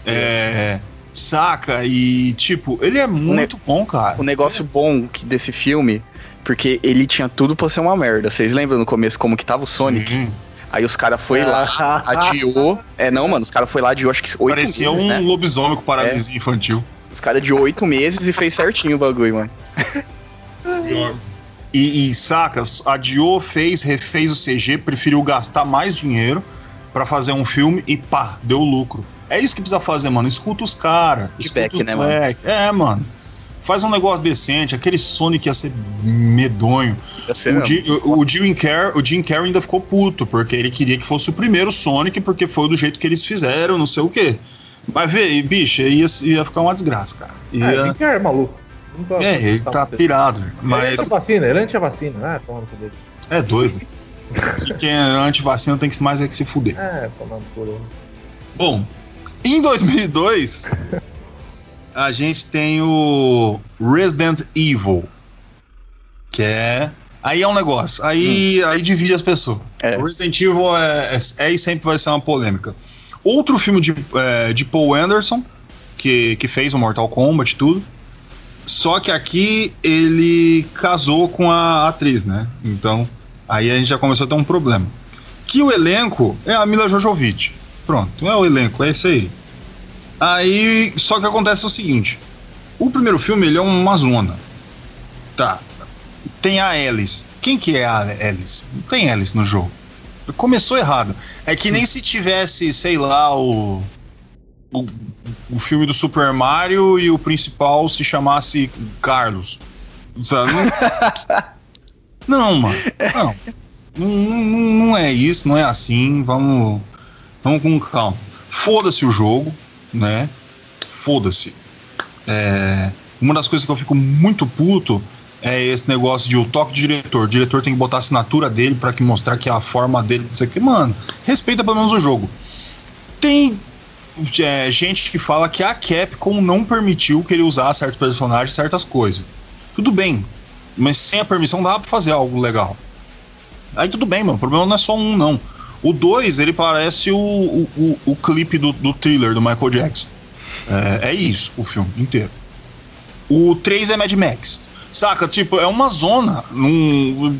É. Saca? E, tipo, ele é muito bom, cara. O negócio bom que desse filme, porque ele tinha tudo pra ser uma merda. Vocês lembram no começo como que tava o Sonic? Sim. Aí os caras foi lá, adiou. É, não, mano, os caras foi lá, adiou acho que oito Parecia meses, um né? lobisomem com paralisia infantil. Os caras adiou oito meses e fez certinho o bagulho, mano. E, e saca, adiou, fez, refez o CG, preferiu gastar mais dinheiro pra fazer um filme e pá, deu lucro. É isso que precisa fazer, mano. Escuta os caras. Escuta os né, mano? É, mano. Faz um negócio decente. Aquele Sonic ia ser medonho. Ia ser O, o, o Jim Carrey, o Jim Carrey ainda ficou puto, porque ele queria que fosse o primeiro Sonic, porque foi do jeito que eles fizeram, não sei o quê. Mas vê, bicho, ia, ia ficar uma desgraça, cara. É, Ia- Jim Carrey é maluco. Tô- é, ele tá pirado. Ele Mas é vacina, ele é anti-vacina. Ah, dele. é doido. Quem é anti-vacina tem que mais é que se fuder. É, tomando por ele. Bom, em 2002, a gente tem o Resident Evil, que é. Aí é um negócio, aí, aí divide as pessoas. É. O Resident Evil é, é, é e sempre vai ser uma polêmica. Outro filme de, é, de Paul Anderson, que, que fez o Mortal Kombat e tudo. Só que aqui ele casou com a atriz, né? Então, aí a gente já começou a ter um problema. Que o elenco é a Mila Jojovic. Pronto, é o elenco, é isso aí. Aí, só que acontece o seguinte: o primeiro filme ele é uma zona. Tá. Tem a Alice. Quem que é a Alice? Não tem Alice no jogo. Começou errado. É que nem se tivesse, sei lá, o. O, o filme do Super Mario e o principal se chamasse Carlos. Sabe? Não, mano. Não. Não, não. não é isso, não é assim. Vamos. Vamos com calma. Foda-se o jogo, né? Foda-se. É, uma das coisas que eu fico muito puto é esse negócio de o toque de diretor. O diretor tem que botar a assinatura dele pra que mostrar que é a forma dele disso aqui. Mano, respeita pelo menos o jogo. Tem é, gente que fala que a Capcom não permitiu que ele usasse certos personagens, certas coisas. Tudo bem, mas sem a permissão dá pra fazer algo legal. Aí tudo bem, mano. O problema não é só um, não. O 2, ele parece o, o, o, o clipe do, do thriller do Michael Jackson. É, é isso, o filme inteiro. O 3 é Mad Max. Saca? Tipo, é uma zona. Num,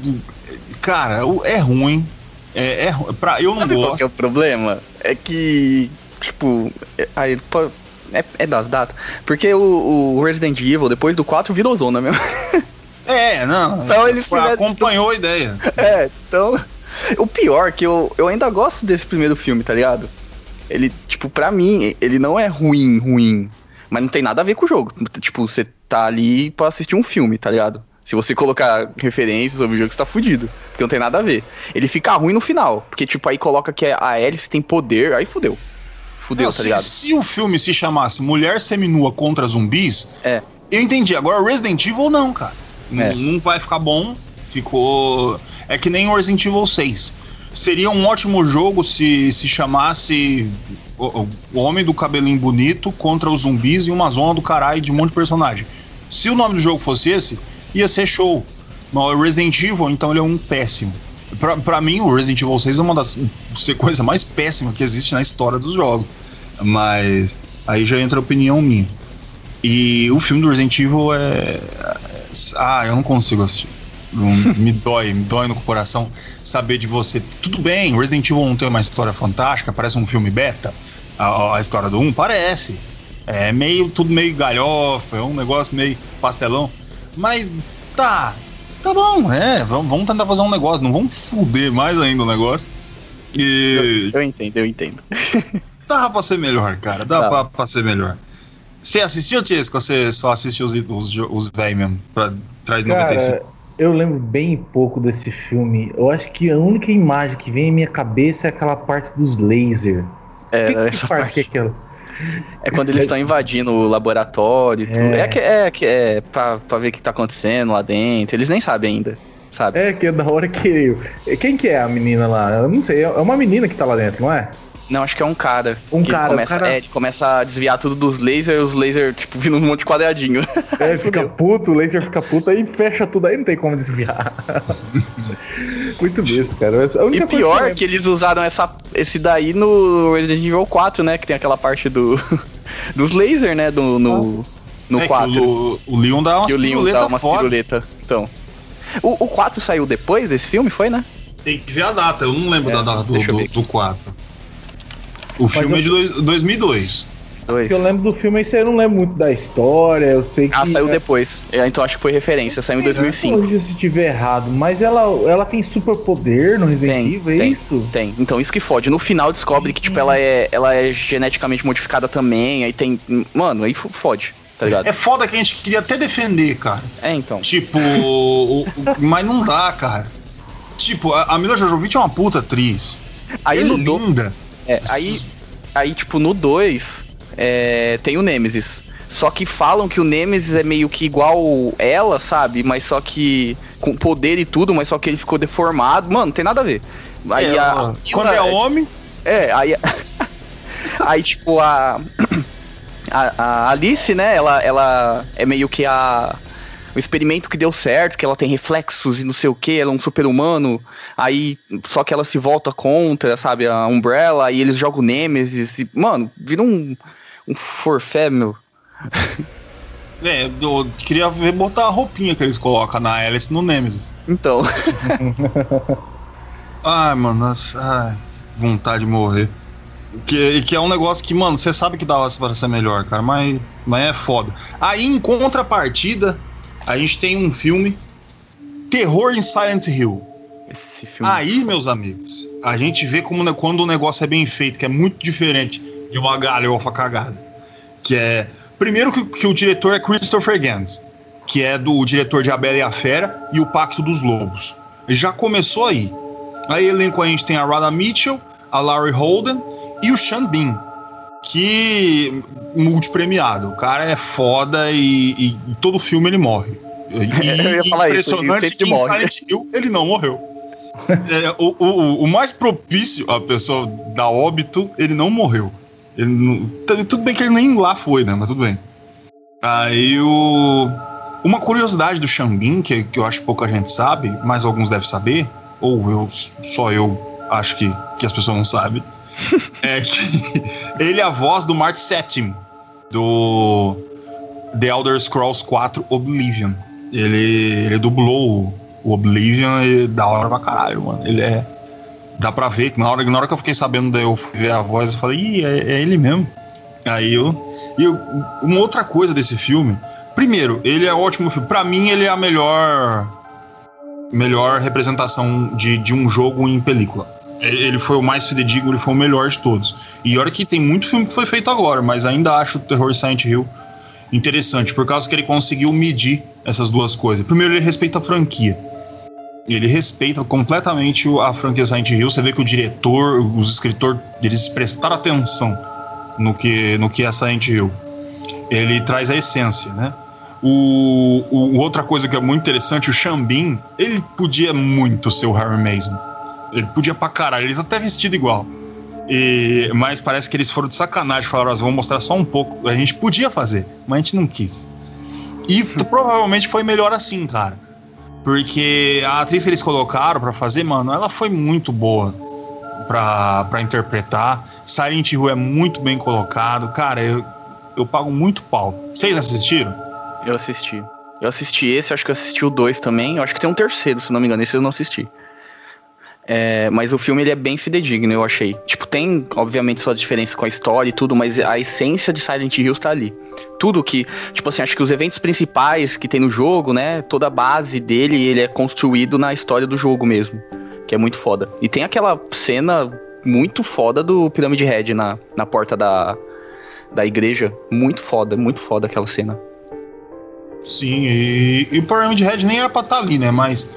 cara, é ruim. É, é, pra, eu não Sabe qual gosto. que é o problema? É que, tipo, é, aí, pô, é, é das datas. Porque o, o Resident Evil, depois do 4, virou zona mesmo. É, não. Então foi- fizeram- acompanhou a ideia. É, então. O pior é que eu, eu ainda gosto desse primeiro filme, tá ligado? ele, tipo, pra mim, ele não é ruim, ruim. Mas não tem nada a ver com o jogo. Tipo, você tá ali pra assistir um filme, tá ligado? Se você colocar referências sobre o jogo, você tá fudido. Porque não tem nada a ver. Ele fica ruim no final. Porque, tipo, aí coloca que a Alice tem poder, aí fudeu. Fudeu, Não, tá se, ligado? se o filme se chamasse Mulher Seminua contra Zumbis, É. eu entendi. Agora, Resident Evil não, cara. É. Não vai ficar bom. Ficou. É que nem o Resident Evil 6. Seria um ótimo jogo se se chamasse o, o- Homem do Cabelinho Bonito contra os zumbis e uma zona do caralho de um monte de personagem. Se o nome do jogo fosse esse, ia ser show. Mas o Resident Evil, então, ele é um péssimo. Pra, pra mim, o Resident Evil 6 é uma das coisas mais péssimas que existe na história dos jogos. Mas aí já entra a opinião minha. E o filme do Resident Evil é. Ah, eu não consigo assistir. Me dói, me dói no coração saber de você. Tudo bem, Resident Evil não tem uma história fantástica, parece um filme beta, a, a história do 1, parece. É meio, tudo meio galhofa, é um negócio meio pastelão. Mas tá, tá bom, é, vamos, vamos tentar fazer um negócio, não vamos fuder mais ainda o negócio. E Eu entendo, eu entendo. dava pra ser melhor, cara, dá Dá. pra, pra ser melhor. Você assistiu, Tiesco, ou você só assiste os, os, os velhos mesmo, pra trás de 95? Cara, eu lembro bem pouco desse filme. Eu acho que a única imagem que vem em minha cabeça é aquela parte dos lasers. É, que, essa parte, é aquela? É quando eles estão invadindo o laboratório e tudo. É. É, que é, que é pra, pra ver o que tá acontecendo lá dentro. Eles nem sabem ainda, sabe? É, que é da hora que. Quem que é a menina lá? Eu não sei, é uma menina que tá lá dentro, não é? Não, acho que é um cara. Um que cara, começa, cara- É, ele começa a desviar tudo dos lasers, os lasers, tipo, vindo um monte de quadradinho. É, fica puto, o laser fica puto, aí fecha tudo, aí não tem como desviar. Muito besta, cara. E pior lembro- que eles usaram essa, esse daí no Resident Evil 4, né? Que tem aquela parte do dos lasers, né? Do, no, no é 4. que o, o Leon dá umas que o Leon piruletas dá umas foda. piruletas. Então. O, o 4 saiu depois desse filme, foi, né? Tem que ver a data, eu não lembro É, da data do, do, do 4. O filme eu- é de dois, 2002. Dois. que eu lembro do filme, isso aí eu não lembro muito da história, eu sei que... Ah, saiu é- depois. É, então acho que foi referência, saiu em 2005. Corrija se estiver errado, mas ela, ela tem superpoder no Resident Tem, Evil, é tem. isso? Tem. Então isso que fode. No final descobre que, tipo, ela é, ela é geneticamente modificada também. Aí tem. Mano, aí fo- fode, tá ligado? É foda que a gente queria até defender, cara. É, então. Tipo, o- o- mas não dá, cara. Tipo, a, a Mila Jojovic é uma puta atriz. Aí é linda. É, aí, aí, tipo, no 2 é, tem o Nemesis. Só que falam que o Nemesis é meio que igual ela, sabe? Mas só que. Com poder e tudo, mas só que ele ficou deformado. Mano, não tem nada a ver. Aí É, a, quando é homem, É, aí. aí, tipo, a, a. a Alice, né? Ela, ela é meio que a. O experimento que deu certo, que ela tem reflexos e não sei o que, ela é um super-humano. Aí, só que ela se volta contra, sabe? A Umbrella, aí eles jogam Nemesis. E, mano, vira um. Um forfé, meu. é, eu queria ver botar a roupinha que eles colocam na Alice no Nemesis. Então. Ai, mano, nossa, ai, vontade de morrer. Que, que é um negócio que, mano, você sabe que dava pra ser melhor, cara, mas, mas é foda. Aí, em contrapartida, a gente tem um filme Terror em Silent Hill. Esse filme. Aí, meus amigos, a gente vê como ne- quando o negócio é bem feito, que é muito diferente de uma galhofa cagada. Que é. Primeiro que, que o diretor é Christopher Gans, que é do diretor de A Bela e a Fera e O Pacto dos Lobos. Já começou aí. Aí elenco a gente tem a Radha Mitchell, a Larry Holden e o Sean Bean, que multipremiado. O cara é foda e, e em todo filme ele morre. E, isso, impressionante sempre que em morre. Silent Hill ele não morreu. É, o, o, o mais propício a pessoa dar óbito, ele não morreu. Ele não- tudo bem que ele nem lá foi, né? Mas tudo bem. Aí o. Uma curiosidade do Xambin, que, que eu acho que pouca gente sabe, mas alguns devem saber, ou eu só eu acho que, que as pessoas não sabem, é que ele é a voz do Mark Septim, do The Elder Scrolls 4 Oblivion. Ele, ele dublou o, Oblivion e da hora pra caralho, mano. Ele é. Dá pra ver que na hora, na hora que eu fiquei sabendo, daí eu fui ver a voz, eu falei, ih, é, é ele mesmo. Aí eu. E eu- uma outra coisa desse filme. Primeiro, ele é ótimo filme. Pra mim, ele é a melhor. Melhor representação de, de um jogo em película. Ele foi o mais fidedigno, ele foi o melhor de todos. E olha que tem muito filme que foi feito agora, mas ainda acho o terror Silent Hill interessante, por causa que ele conseguiu medir essas duas coisas. Primeiro, ele respeita a franquia. Ele respeita completamente a franquia Silent Hill. Você vê que o diretor, os escritores, eles prestaram atenção no que, no que é Silent Hill. Ele traz a essência, né? O, o, outra coisa que é muito interessante, o Xambin, ele podia muito ser o Harry Mason. Ele podia pra caralho, ele tá até vestido igual. E, mas parece que eles foram de sacanagem, falaram, nós vamos mostrar só um pouco. A gente podia fazer, mas a gente não quis. E provavelmente foi melhor assim, cara. Porque a atriz que eles colocaram para fazer, mano, ela foi muito boa pra, pra interpretar. Silent Hill é muito bem colocado. Cara, eu, eu pago muito pau. Vocês assistiram? Eu assisti. Eu assisti esse, acho que eu assisti o dois também. Eu acho que tem um terceiro, se não me engano. Esse eu não assisti. É, mas o filme ele é bem fidedigno, eu achei. Tipo, tem, obviamente, sua diferença com a história e tudo, mas a essência de Silent Hill está ali. Tudo que, tipo assim, acho que os eventos principais que tem no jogo, né? Toda a base dele, ele é construído na história do jogo mesmo. Que é muito foda. E tem aquela cena muito foda do Pyramid Head na, na porta da, da igreja. Muito foda, muito foda aquela cena. Sim, e, e o Pyramid Head nem era pra estar tá ali, né? Mas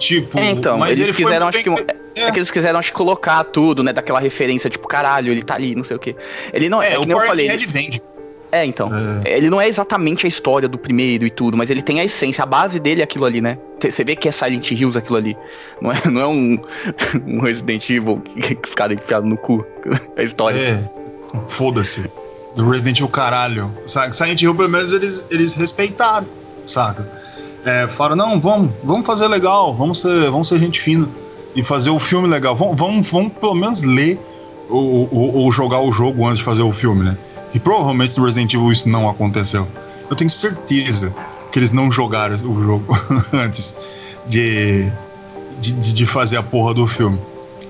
Tipo, é, então, mas eles quiseram, acho bem... que. É. é. que eles quiseram, acho que, colocar tudo, né? Daquela referência, tipo, caralho, ele tá ali, não sei o quê. Ele não é. É, o nem eu falei. Ele... vende. É, então. É. Ele não é exatamente a história do primeiro e tudo, mas ele tem a essência, a base dele é aquilo ali, né? Você vê que é Silent Hills aquilo ali. Não é, não é um, um Resident Evil que, que os caras enfiaram no cu. É a história. É. Foda-se. Do Resident Evil caralho. Silent Hill, pelo menos, eles, eles respeitaram, saca? É, falaram, não, vamos, vamos fazer legal, vamos ser, vamos ser gente fina e fazer o filme legal. Vamos, vamos, vamos pelo menos ler ou, ou, ou, jogar o jogo antes de fazer o filme, né? E provavelmente no Resident Evil isso não aconteceu. Eu tenho certeza que eles não jogaram o jogo antes de, de, de fazer a porra do filme.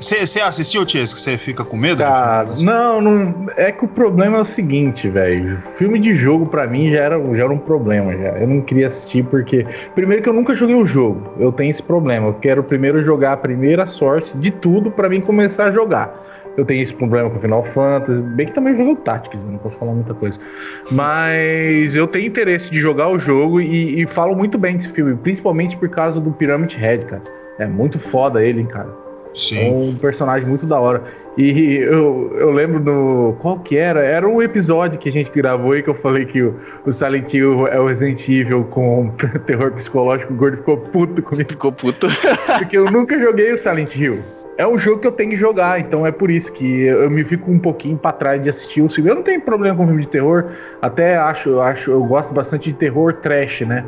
Você assistiu, Tiesco? Você fica com medo? Cara, não, não. É que o problema é o seguinte, velho. Filme de jogo para mim já era, já era um problema. Já. Eu não queria assistir porque. Primeiro que eu nunca joguei o jogo. Eu tenho esse problema. Eu quero primeiro jogar a primeira source de tudo para mim começar a jogar. Eu tenho esse problema com Final Fantasy. Bem que também joguei o Tactics, né? não posso falar muita coisa. Mas eu tenho interesse de jogar o jogo e, e falo muito bem desse filme, principalmente por causa do Pyramid Head, cara. É muito foda ele, hein, cara. Sim. É um personagem muito da hora. E eu, eu lembro do. Qual que era? Era um episódio que a gente gravou e que eu falei que o, o Silent Hill é o Resident Evil com terror psicológico. O gordo ficou puto comigo. Ficou puto. Porque eu nunca joguei o Silent Hill. É um jogo que eu tenho que jogar, então é por isso que eu me fico um pouquinho para trás de assistir o filme. Eu não tenho problema com filme de terror, até acho, acho, eu gosto bastante de terror trash, né?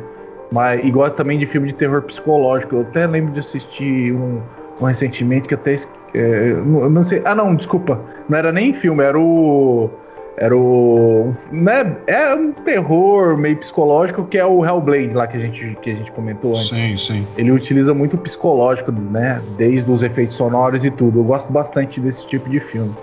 Mas e gosto também de filme de terror psicológico. Eu até lembro de assistir um um recentemente que até. É, não, sei. Ah, não, desculpa. Não era nem filme, era o. Era o. Né, é um terror meio psicológico que é o Hellblade lá que a gente, que a gente comentou antes. Sim, sim. Ele utiliza muito o psicológico, né? Desde os efeitos sonoros e tudo. Eu gosto bastante desse tipo de filme.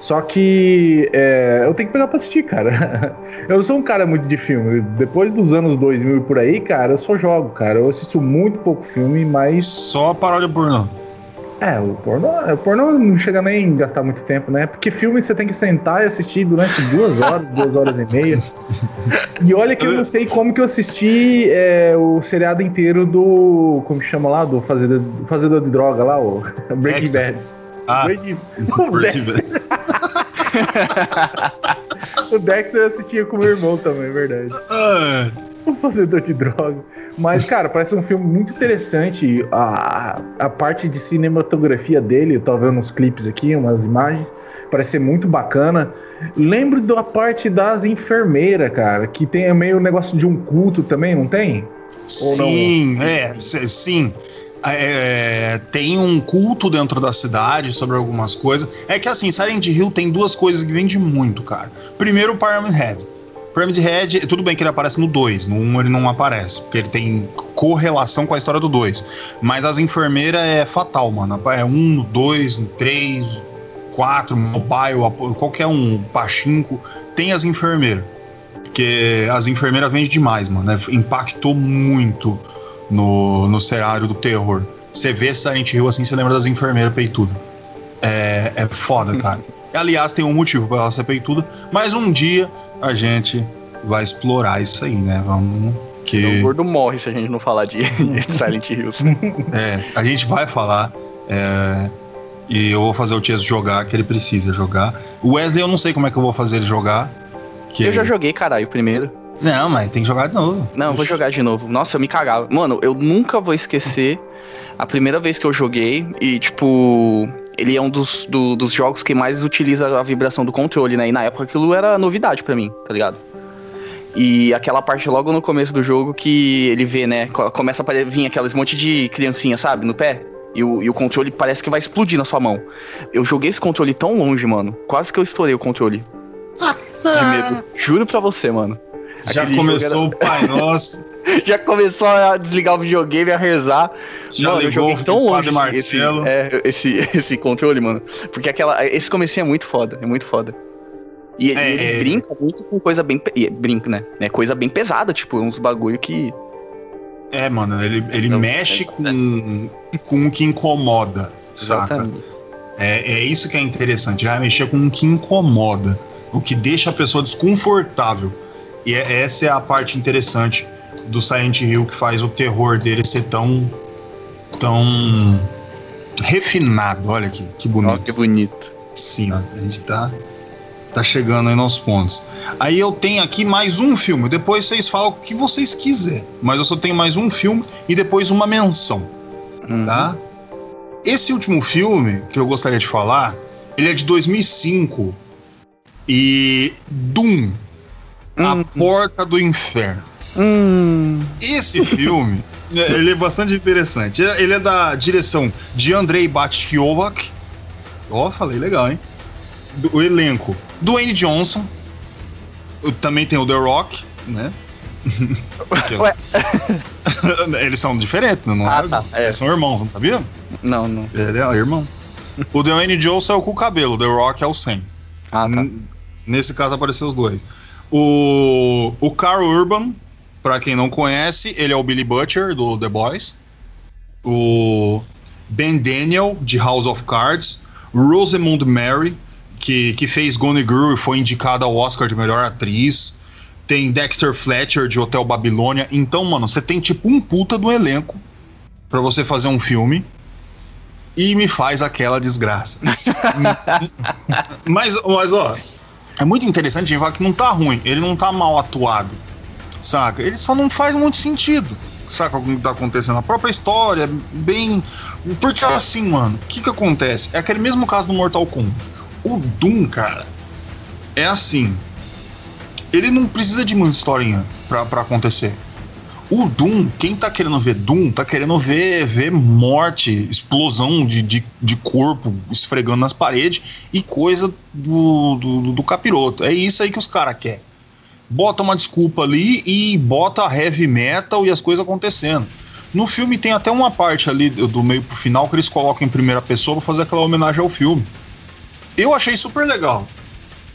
Só que é, eu tenho que pegar pra assistir, cara. Eu sou um cara muito de filme. Depois dos anos 2000 e por aí, cara, eu só jogo, cara. Eu assisto muito pouco filme, mas. Só a paródia pornô. É, o pornô, o pornô não chega nem a gastar muito tempo, né? Porque filme você tem que sentar e assistir durante duas horas, duas horas e meia. E olha que eu não sei como que eu assisti é, o seriado inteiro do. Como chama lá? Do Fazedor, do fazedor de Droga lá, o Breaking Bad. Ah, Breaking, Breaking Bad. o Dexter eu assistia com meu irmão também, é verdade. Ah. O Fazedor de Droga. Mas, cara, parece um filme muito interessante. A, a parte de cinematografia dele, eu tô vendo uns clipes aqui, umas imagens, parece ser muito bacana. Lembro da parte das enfermeiras, cara, que tem meio negócio de um culto também, não tem? Sim, não? é, sim. É, tem um culto dentro da cidade sobre algumas coisas. É que assim, Silent Hill tem duas coisas que vende muito, cara. Primeiro, o Pyramid Head. Pyramid Head, tudo bem que ele aparece no 2, no 1 um ele não aparece, porque ele tem correlação com a história do 2. Mas as enfermeiras é fatal, mano. É 1, um, 2, 3, 4, mobile, qualquer um, Pachinko, tem as enfermeiras. Porque as enfermeiras vendem demais, mano. Né? Impactou muito no, no cenário do terror. Você vê Silent Hill assim, você lembra das enfermeiras peitudas. é foda, cara. Aliás, tem um motivo pra ela ser peituda, mas um dia a gente vai explorar isso aí, né? Vamos. Que... O gordo morre se a gente não falar de, de Silent Hills. É, a gente vai falar. é, e eu vou fazer o Tias jogar, que ele precisa jogar. O Wesley, eu não sei como é que eu vou fazer ele jogar. Que Eu já joguei, caralho, primeiro. Não, mas tem que jogar de novo. Não, eu vou jogar de novo. Nossa, eu me cagava. Mano, eu nunca vou esquecer a primeira vez que eu joguei e, tipo, ele é um dos, do- dos jogos que mais utiliza a vibração do controle, né? E na época aquilo era novidade pra mim, tá ligado? E aquela parte logo no começo do jogo que ele vê, né? co- Começa a vir aqueles monte de criancinha, sabe? No pé. E o, e o controle parece que vai explodir na sua mão. Eu joguei esse controle tão longe, mano. Quase que eu estourei o controle. De medo. Juro pra você, mano. Já Aquele começou o Pai Nosso. já começou a desligar o videogame, a rezar. Já mano, eu ligou joguei o tão longe esse, é, esse, esse controle, mano. Porque aquela, esse comecinho é muito foda, é muito foda. E ele, É, ele é. brinca muito com coisa bem. e Brinca, né? É coisa bem pesada, tipo, uns bagulho que. É, mano, ele, ele Não, mexe é- com, com o que incomoda, saca? Exatamente. É, é isso que é interessante, ele vai mexer com o que incomoda, o que deixa a pessoa desconfortável. E é- essa é a parte interessante do Silent Hill que faz o terror dele ser tão. tão. refinado. Olha aqui, que bonito. que bonito. Sim, a gente tá, tá chegando aí nos pontos. Aí eu tenho aqui mais um filme, depois vocês falam o que vocês quiserem, mas eu só tenho mais um filme e depois uma menção, Uhum. tá? Esse último filme que eu gostaria de falar, ele é de 2005 e Doom, A Hum. Porta do Inferno. Hum. Esse filme, é, ele é bastante interessante. Ele é da direção de Andrei Batkiowak. Ó, falei legal, hein? Do, o elenco. Dwayne Johnson. Também tem o The Rock, né? É- Ué. Eles são diferentes, não Ah, é? tá, é. Eles são irmãos, não sabia? Não, não. Ele é irmão. o Dwayne Johnson é o com o cabelo, o The Rock é o sem. Ah, tá. Nesse caso apareceu os dois. O, o Carl Urban, pra quem não conhece, ele é o Billy Butcher do The Boys. O Ben Daniel de House of Cards, Rosamund Mary, que, que fez Gone Girl e foi indicada ao Oscar de melhor atriz. Tem Dexter Fletcher de Hotel Babilônia. Então, mano, você tem tipo um puta do elenco pra você fazer um filme e me faz aquela desgraça. mas, mas, ó, é muito interessante de falar que não tá ruim, ele não tá mal atuado, saca? Ele só não faz muito sentido, saca? O que tá acontecendo. A própria história, bem. Porque assim, mano, o que que acontece? É aquele mesmo caso do Mortal Kombat. O Doom, cara, é assim. Ele não precisa de muita historinha pra, pra acontecer. O Doom, quem tá querendo ver Doom, tá querendo ver, ver morte, explosão de, de, de corpo esfregando nas paredes e coisa do, do, do capiroto. É isso aí que os caras querem. Bota uma desculpa ali e bota heavy metal e as coisas acontecendo. No filme tem até uma parte ali do meio pro final que eles colocam em primeira pessoa pra fazer aquela homenagem ao filme. Eu achei super legal.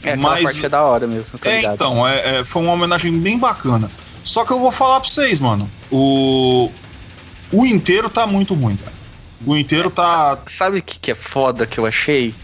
É, Mas- parte é da hora mesmo, É, então, é, é, foi uma homenagem bem bacana. Só que eu vou falar pra vocês, mano. O. O inteiro tá muito ruim, cara. O inteiro tá. Sabe o que, que é foda que eu achei?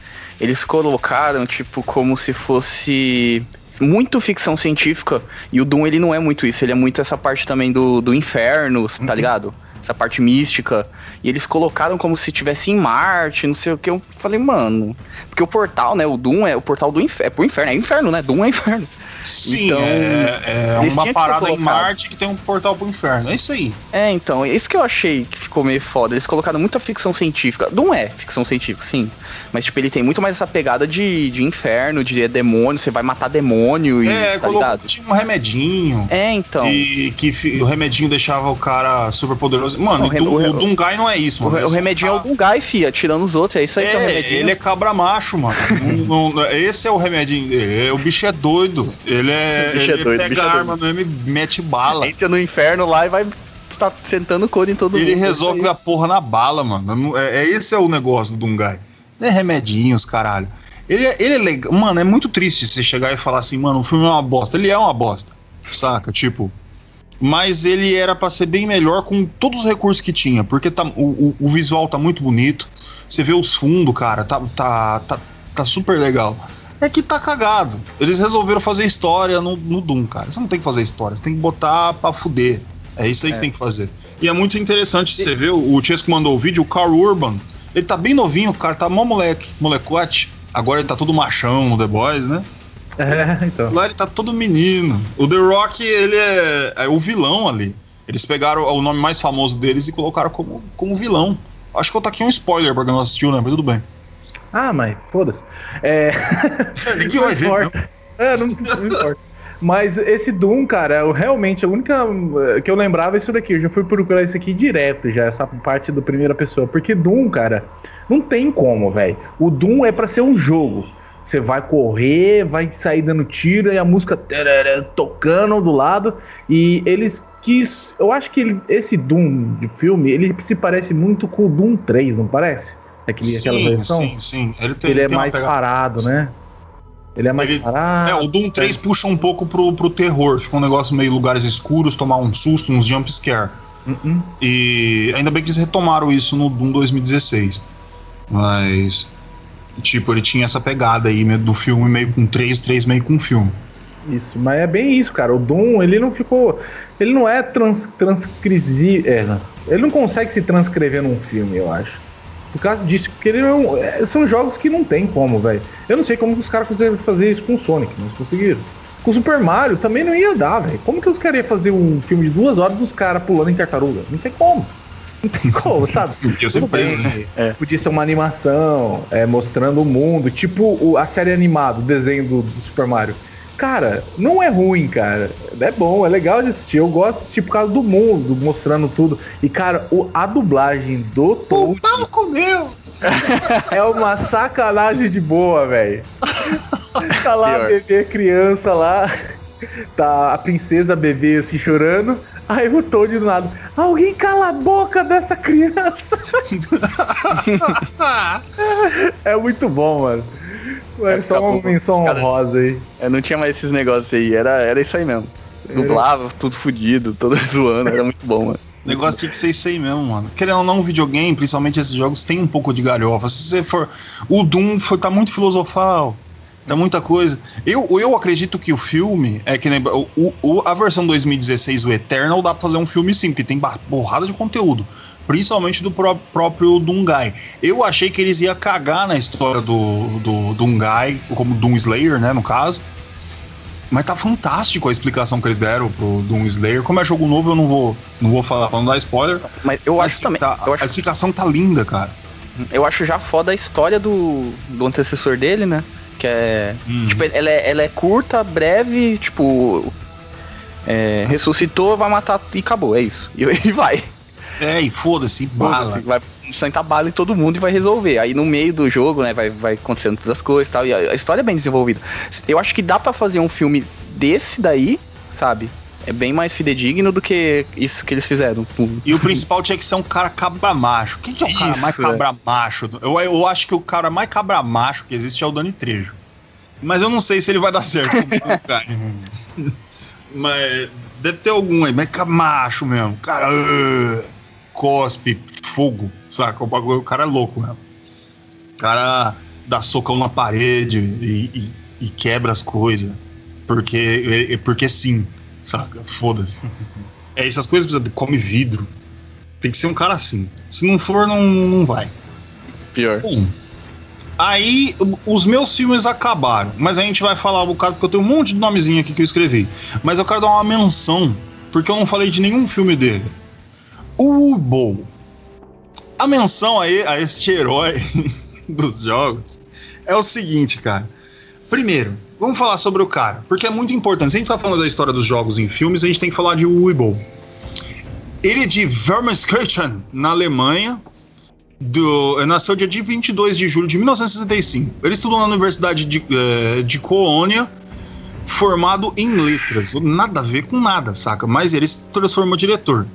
Eles colocaram, tipo, como se fosse muito ficção científica. E o Doom, ele não é muito isso. Ele é muito essa parte também do, do inferno, tá ligado? Essa parte mística. E eles colocaram como se tivesse em Marte, não sei o que. Eu falei, mano. Porque o portal, né? O Doom é o portal do inferno. É pro inferno, é inferno, né? Doom é inferno. Sim, Então, é, é uma parada em. Marte que tem um portal pro inferno. É isso aí. É, então, é isso que eu achei que ficou meio foda. Eles colocaram muita ficção científica. Não é ficção científica, sim. Mas, tipo, ele tem muito mais essa pegada de, de inferno, de demônio, você vai matar demônio e. é, tá colocou tinha um remedinho. É, então. E que o remedinho deixava o cara super poderoso. Mano, Não, o, o o o Dungai não é isso, O, mano. Ele o só remedinho tá- é o Gungai, fi, atirando os outros. É isso aí que é o É, remedinho. ele é cabra macho, mano. Não- não- esse é o remedinho dele. É, O bicho é doido. Ele é. O bicho é ele doido, o pega bicho é doido. arma mesmo e mete bala. Entra no inferno lá e vai tá sentando cor em todo Ele mundo. resolve É isso a porra na bala, mano. É, é- esse é o negócio do Dungai. Não é remedinhos, caralho. Ele, é- ele é legal. Mano, é muito triste você chegar e falar assim, mano, o filme é uma bosta. Ele é uma bosta. Saca? Tipo. mas ele era para ser bem melhor com todos os recursos que tinha, porque tá, o, o, o visual tá muito bonito. Você vê os fundos, cara, tá, tá, tá, tá super legal. É que tá cagado. Eles resolveram fazer história no, no Doom, cara. Você não tem que fazer história, você tem que botar pra fuder. É isso aí que você tem que fazer. E é muito interessante você ver, o Chesco mandou o vídeo, o Carl Urban, ele tá bem novinho, o cara tá mó moleque, molecote. Agora ele tá todo machão no The Boys, né? É, então. Lá ele tá todo menino. O The Rock, ele é, é o vilão ali. Eles pegaram o nome mais famoso deles e colocaram como, como vilão. Acho que eu tá aqui um spoiler pra quem não assistiu, né? Mas tudo bem. Ah, mas foda-se. É. Ninguém vai ver, não. É, não, não importa. Mas esse Doom, cara, eu, realmente a única eh, que eu lembrava é isso daqui. Eu já fui procurar isso aqui direto, já, essa parte do primeira pessoa. Porque Doom, cara, não tem como, velho. O Doom é para ser um jogo. Você vai correr, vai sair dando tiro e a música tarará, tocando do lado. E eles quis. Eu acho que ele, esse Doom de filme, ele se parece muito com o Doom 3, não parece? Aquele, sim, aquela versão. sim, sim. Ele, tem, ele é tem uma mais pegada- parado, né? Ele é mais Ele- parado. É, o Doom 3 puxa um pouco pro, pro terror. Fica um negócio meio lugares escuros, tomar um susto, uns jump scare. Uh-uh. E ainda bem que eles retomaram isso no Doom 2016. Mas. Tipo, ele tinha essa pegada aí do filme meio com 3, 3 meio com filme. Isso, mas é bem isso, cara. O Doom, ele não ficou. Ele não é trans, transcrisível. É, ele não consegue se transcrever num filme, eu acho. Por causa disso, porque ele não, é, são jogos que não tem como, velho. Eu não sei como que os caras conseguiram fazer isso com o Sonic, mas conseguiram. Com o Super Mario também não ia dar, velho. Como que os caras iam fazer um filme de duas horas dos caras pulando em tartaruga? Não tem como. Não tem como, sabe? Ia ser preso, bem, né? É. Podia ser uma animação é, mostrando o mundo, tipo o- a série animada, o desenho do, do Super Mario. Cara, não é ruim, cara. É bom, é legal de assistir. Eu gosto de assistir por causa do mundo, mostrando tudo. E, cara, o- a dublagem do Toad comeu! é uma sacanagem de boa, velho. Tá lá a bebê criança lá, tá a princesa bebê assim chorando. Aí o Toad do nada, alguém cala a boca dessa criança. é muito bom, mano. É só uma menção honrosa aí. É, não tinha mais esses negócios aí, era, era isso aí mesmo. Dublava, tudo fudido, todo zoando, era muito bom, mano. O negócio tinha que ser isso aí mesmo, mano. Querendo ou não, um videogame, principalmente esses jogos, tem um pouco de galhofa. Se você for. O Doom foi, tá muito filosofal. Tá muita coisa. Eu, eu acredito que o filme é que nem. O, o- a versão 2016, o Eternal, dá pra fazer um filme sim, porque tem porrada de conteúdo. Principalmente do pró- próprio Doomguy. Eu achei que eles iam cagar na história do, do Doomguy, como Doom Slayer, né, no caso. Mas tá fantástico a explicação que eles deram pro Doom Slayer. Como é jogo novo, eu não vou, não vou falar pra não dar spoiler. Mas eu Mas acho também. tá- eu, A acho, explicação tá linda, cara. eu acho já foda a história do, do antecessor dele, né? Que é. Hum. Tipo, ela é, ela é curta, breve, tipo. é, ressuscitou, vai matar e acabou, é isso. E, e vai. É, e foda-se, bala. Vai sentar bala em todo mundo e vai resolver. Aí no meio do jogo, né, vai, vai acontecendo todas as coisas e tal. E a, a história é bem desenvolvida. Eu acho que dá pra fazer um filme desse daí, sabe? É bem mais fidedigno do que isso que eles fizeram. E o principal tinha que ser um cara cabra macho. Quem que é o cara Isso, mais é. cabra macho? do- Eu, eu acho que o cara mais cabra macho que existe é o Dani Trejo. Mas eu não sei se ele vai dar certo. Mas deve ter algum aí, mas cabra macho mesmo. Cara, ah, cospe, fogo, saca? O, bagulho, o cara é louco mesmo. O cara dá socão na parede e, e- e quebra as coisas. Porque, porque sim, saca? Foda-se. É, essas coisas precisa de come vidro. Tem que ser um cara assim. Se não for, não, não vai. Pior. Bom, aí os meus filmes acabaram, mas a gente vai falar um bocado, porque eu tenho um monte de nomezinho aqui que eu escrevi. Mas eu quero dar uma menção, porque eu não falei de nenhum filme dele. O Ubo. A menção a, e- a este herói dos jogos é o seguinte, cara. Primeiro, vamos falar sobre o cara, porque é muito importante. Se a gente tá falando da história dos jogos em filmes, a gente tem que falar de Ubo. Ele é de Wermelskirchen, na Alemanha, do, eh, nasceu dia 22 de julho de 1965. Ele estudou na Universidade de, eh, de Colônia, formado em letras. Nada a ver com nada, saca? Mas ele se transformou diretor.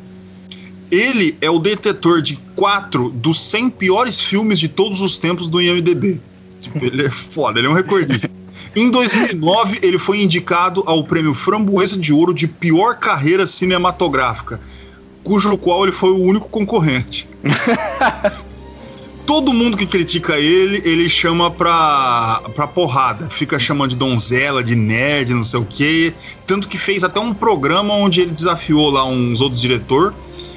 Ele é o detetor de quatro dos 100 piores filmes de todos os tempos do IMDB. Tipo, ele é foda, ele é um recordista. Em 2009, ele foi indicado ao prêmio Framboesa de Ouro de pior carreira cinematográfica, cujo qual ele foi o único concorrente. Todo mundo que critica ele, ele chama pra, pra porrada. Fica chamando de donzela, de nerd, não sei o quê. Tanto que fez até um programa onde ele desafiou lá uns outros diretores.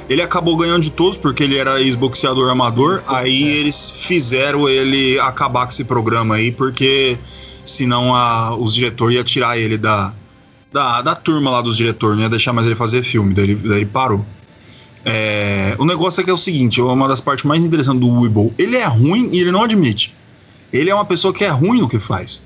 Ele acabou ganhando de todos, porque ele era ex-boxeador amador. aí eles fizeram ele acabar com esse programa aí, porque senão a, os diretores iam tirar ele da, da, da turma lá dos diretores, não ia deixar mais ele fazer filme, daí ele, daí ele parou. É, o negócio é que é o seguinte, é uma das partes mais interessantes do Weeble. Ele é ruim e ele não admite. Ele é uma pessoa que é ruim no que faz.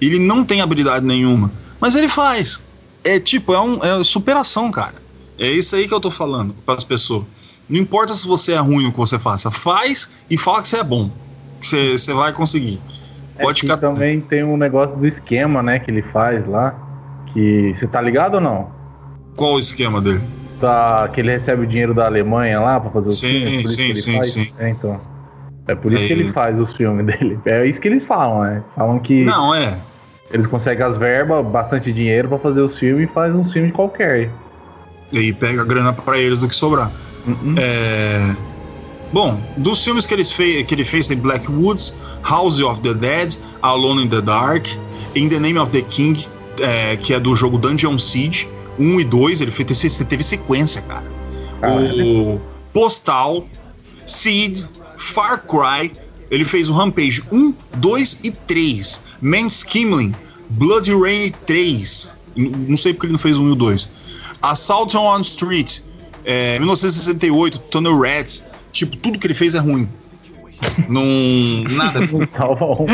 Ele não tem habilidade nenhuma, mas ele faz. É tipo, é, um, é superação, cara. É isso aí que eu tô falando para as pessoas. Não importa se você é ruim no que você faça, faz e fala que você é bom. Você vai conseguir. É Pode também tem um negócio do esquema, né, que ele faz lá. Que você tá ligado ou não? Qual o esquema dele? Tá, que ele recebe o dinheiro da Alemanha lá para fazer os sim, filmes. Sim, sim, faz. sim. É, então. É por isso é. que ele faz os filmes dele. É isso que eles falam, né? Falam que. Não, é. Eles conseguem as verbas, bastante dinheiro para fazer os filmes e faz uns filmes qualquer. E aí pega a grana para eles do que sobrar. Uh -uh. É. Bom, dos filmes que, eles fez, que ele fez tem Black Woods, House of the Dead, Alone in the Dark, In the Name of the King, é, que é do jogo Dungeon Siege, 1 e 2, ele fez, teve sequência, cara. Ah, o Postal, Seed, Far Cry, ele fez o Rampage 1, 2 e 3, Skimling, Blood Rain 3, não sei porque ele não fez o 1 e o 2, Assault on Street, é, 1968, Tunnel Rats, Tipo, tudo que ele fez é ruim. Não. Nada. Não salva um.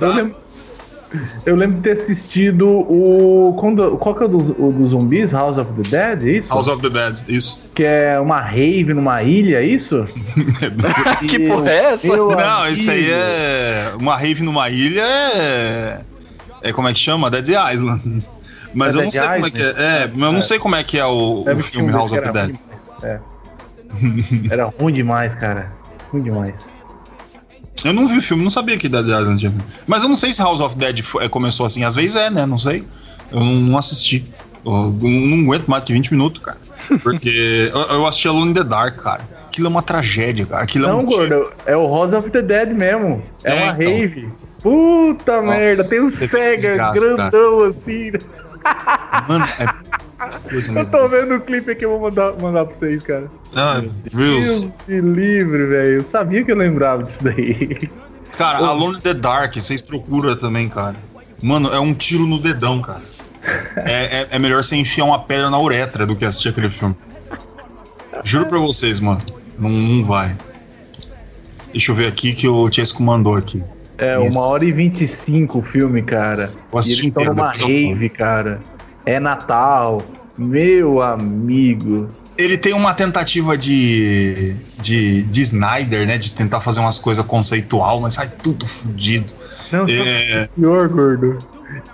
Eu lembro, eu lembro de ter assistido o. Quando, qual que é o do, o do zumbis? House of the Dead? É isso? House of the Dead, isso. Que é uma rave numa ilha, é isso? que porra é essa? Não, isso aí é. Uma rave numa ilha é. É como é que chama? Dead Island. Mas é eu não sei Island? como é que é. É, eu não é. sei como é que é o, o filme House of the Dead. É. Era ruim demais, cara. Ruim demais. Eu não vi o filme, não sabia que Dead Island tinha Mas eu não sei se House of Dead é, começou assim. Às vezes é, né? Não sei. Eu não assisti. Eu não aguento mais que 20 minutos, cara. Porque eu, assisti Alone in the Dark, cara. Aquilo é uma tragédia, cara. Aquilo não, é um gordo, é o House of the Dead mesmo. É, é uma então. rave. Puta Nossa, merda, tem um Sega grandão cara. assim. Mano, é eu tô vendo o clipe aqui, eu vou mandar, mandar pra vocês, cara. Ah, Deus. Deus me livre, velho. Eu sabia que eu lembrava disso daí. Cara, Alone in the Dark, vocês procuram também, cara. Mano, é um tiro no dedão, cara. É, é, é, melhor você enfiar uma pedra na uretra do que assistir aquele filme. Juro pra vocês, mano. Não, não vai. Deixa eu ver aqui que o Chesco mandou aqui. É, uma hora e vinte e cinco o filme, cara. E eles estão numa rave, cara é Natal. Meu amigo. Ele tem uma tentativa de, de, de Snyder, né? De tentar fazer umas coisas conceitual, mas sai tudo fodido. Não, é... pior, gordo.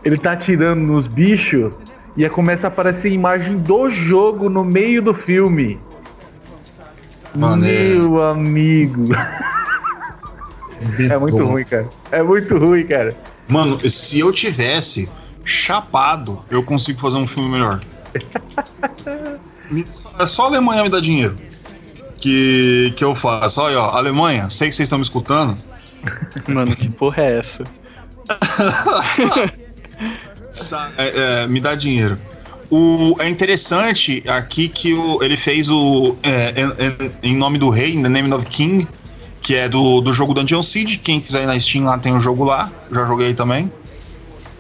Ele tá atirando nos bichos e começa a aparecer imagem do jogo no meio do filme. Mano, é- Meu é... amigo. é muito ruim, cara. É muito ruim, cara. Mano, se eu tivesse chapado, eu consigo fazer um filme melhor. é só a Alemanha me dar dinheiro. Que, que eu faço. Olha, ó, Alemanha, sei que vocês estão me escutando. Mano, que porra é essa? é, é, me dá dinheiro. O, é interessante aqui que o, ele fez o. É, em, em, nome do rei, The Name of King, que é do, do jogo Dungeon Siege. Quem quiser ir na Steam lá tem o jogo lá. Já joguei também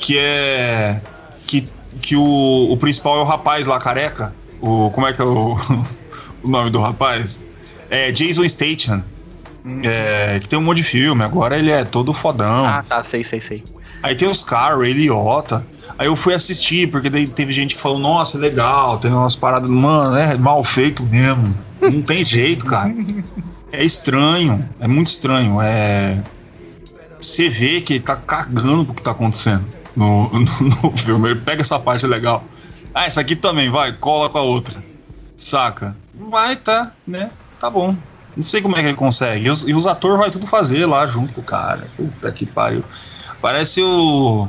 que é que, que o, o principal é o rapaz lá, careca. O, como é que é o, o nome do rapaz? É Jason Statham. Hum. É, que tem um monte de filme, agora ele é todo fodão. Ah, tá, sei, sei, sei. Aí tem os caras, Eliota. Aí eu fui assistir, porque daí teve gente que falou, nossa, é legal, tem umas paradas, mano, é mal feito mesmo. Não tem jeito, cara. É estranho, é muito estranho. É. Você vê que ele tá cagando pro que tá acontecendo no, no, no filme. Ele pega essa parte legal. Ah, essa aqui também, vai, cola com a outra. Saca? Vai, tá, né? Tá bom. Não sei como é que ele consegue. E os, e os atores vai tudo fazer lá junto com o cara. Puta que pariu. Parece o.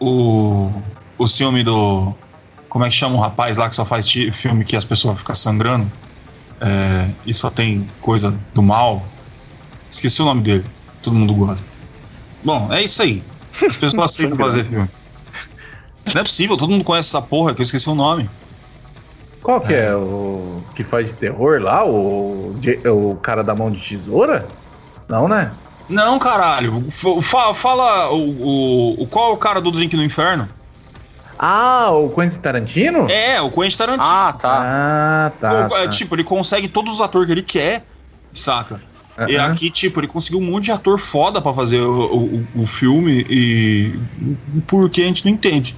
o, o filme do. Como é que chama o rapaz lá que só faz filme que as pessoas ficam sangrando? É, e só tem coisa do mal. Esqueci o nome dele. Todo mundo gosta. Bom, é isso aí. As pessoas aceitam fazer filme. Não é possível, todo mundo conhece essa porra que eu esqueci o nome. Qual que é o que faz de terror lá? O, o cara da mão de tesoura? Não, né? Não, caralho. Fala o, o, o- Qual é o cara do Drink no Inferno? Ah, o Quentin Tarantino? É, o Quentin Tarantino. Ah, tá. Ah, tá. O- é, tá. Tipo, ele consegue todos os atores que ele quer, saca? E Aham. aqui, tipo, ele conseguiu um monte de ator foda pra fazer o, o, o filme e. Por que a gente não entende?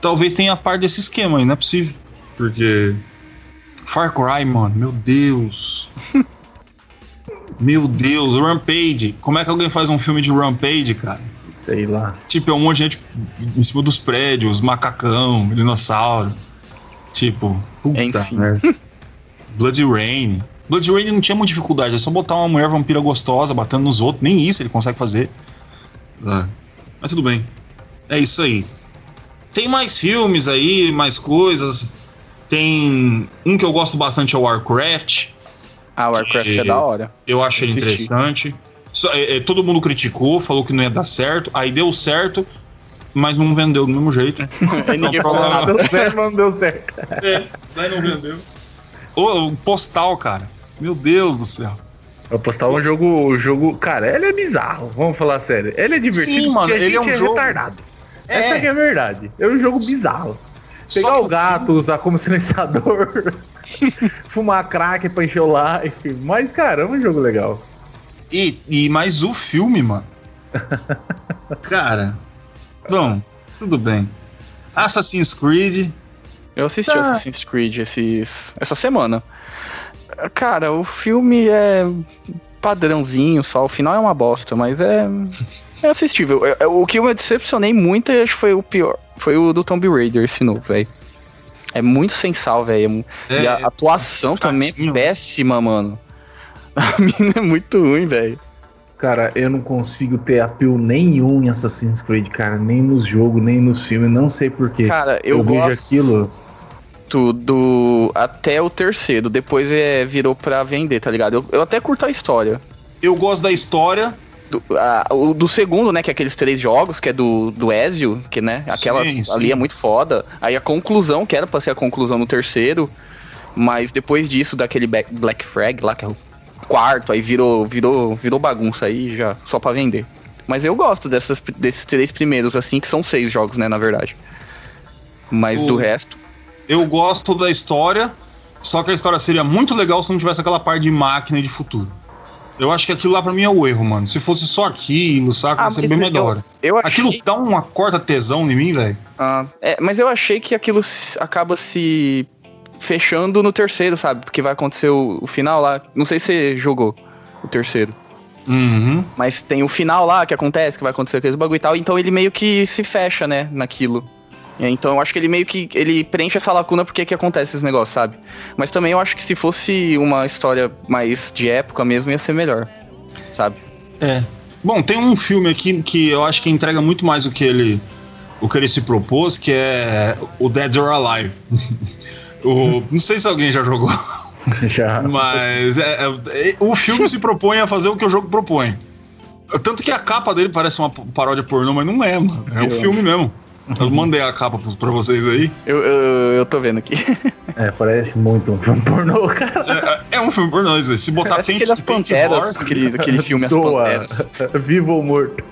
Talvez tenha parte desse esquema aí, não é possível. Porque. Far Cry, mano, meu Deus. meu Deus, Rampage. Como é que alguém faz um filme de Rampage, cara? Sei lá. Tipo, é um monte de gente em cima dos prédios, macacão, dinossauro. Tipo, puta Enfim. Blood Rain. Blood Rain não tinha muita dificuldade, é só botar uma mulher vampira gostosa batendo nos outros. Nem isso ele consegue fazer. Ah, Mas tudo bem. É isso aí. Tem mais filmes aí, mais coisas. Tem um que eu gosto bastante é o Warcraft. Ah, Warcraft é da hora. Eu acho ele interessante. Só- é, é, todo mundo criticou, falou que não ia dar certo. Aí deu certo, mas não vendeu do mesmo jeito. Aí ninguém Não, falou nada. Deu certo, mas não deu certo. É, daí não vendeu. O, o postal, cara. Meu Deus do céu. Eu postar um jogo, um jogo. Cara, ele é bizarro, vamos falar sério. Ele é divertido Sim, mano, ele é um é, jogo- retardado. Essa que é a verdade. É um jogo bizarro. Só Pegar que o gato, usar como silenciador, fumar crack pra encher o life. Mas, cara, é um jogo legal. E, e mais o filme, mano. Cara. Bom, tudo bem. Assassin's Creed. Eu assisti Tá. Assassin's Creed esses, essa semana. Cara, o filme é padrãozinho só. O final é uma bosta, mas é, é assistível. É- é- o que eu me decepcionei muito, acho que foi o pior. Foi o do Tomb Raider, esse novo, velho. É muito sem sal, velho. É, e a atuação também é péssima, mano. A mina é muito ruim, velho. Cara, eu não consigo ter apelo nenhum em Assassin's Creed, cara. Nem nos jogos, nem nos filmes. Não sei porquê. Cara, eu, eu vejo gosto aquilo. do até o terceiro. Depois é, virou pra vender, tá ligado? Eu, eu até curto a história. eu gosto da história. Do, a- o do segundo, né, que é aqueles três jogos, que é do, do Ezio, que, né, aquela Sim, sim. ali é muito foda. Aí a conclusão, que era pra ser a conclusão no terceiro, mas depois disso, daquele Black, Black Frag lá, que é o quarto, aí virou, virou, virou bagunça aí, já, só pra vender. Mas eu gosto dessas, desses três primeiros, assim, que são seis jogos, né, na verdade. Mas O- do resto, Eu gosto da história. Só que a história seria muito legal se não tivesse aquela parte de máquina e de futuro. Eu acho que aquilo lá pra mim é o erro, mano. Se fosse só aquilo, saca? Ah, Ia ser mas bem eu- melhor. eu achei... Aquilo dá uma corta tesão em mim, velho. Ah, é, mas eu achei que aquilo acaba se fechando no terceiro, sabe? Porque vai acontecer o, o final lá. Não sei se você jogou o terceiro. Uhum. Mas tem o final lá que acontece, que vai acontecer aqueles bagulho e tal. Então ele meio que se fecha, né? Naquilo. Aí, Então eu acho que ele meio que ele preenche essa lacuna porque que acontece esses negócios, sabe? Mas também eu acho que se fosse uma história mais de época mesmo, ia ser melhor. Sabe? É. Bom, tem um filme aqui que eu acho que entrega muito mais o que ele, o que ele se propôs, que é o Dead or Alive. o, não sei se alguém já jogou, Já. mas é- é- o filme se propõe a fazer o que o jogo propõe. Tanto que a capa dele parece uma paródia pornô, mas não é, mano. É um filme mesmo. Eu mandei a capa pra- vocês aí. Eu, eu, eu tô vendo aqui. É, parece muito um filme pornô, cara. É, é um filme pornô, isso aí. Se botar Parece aquele das Paint Panteras, Horse- aquele, aquele filme As. Panteras. Vivo ou morto.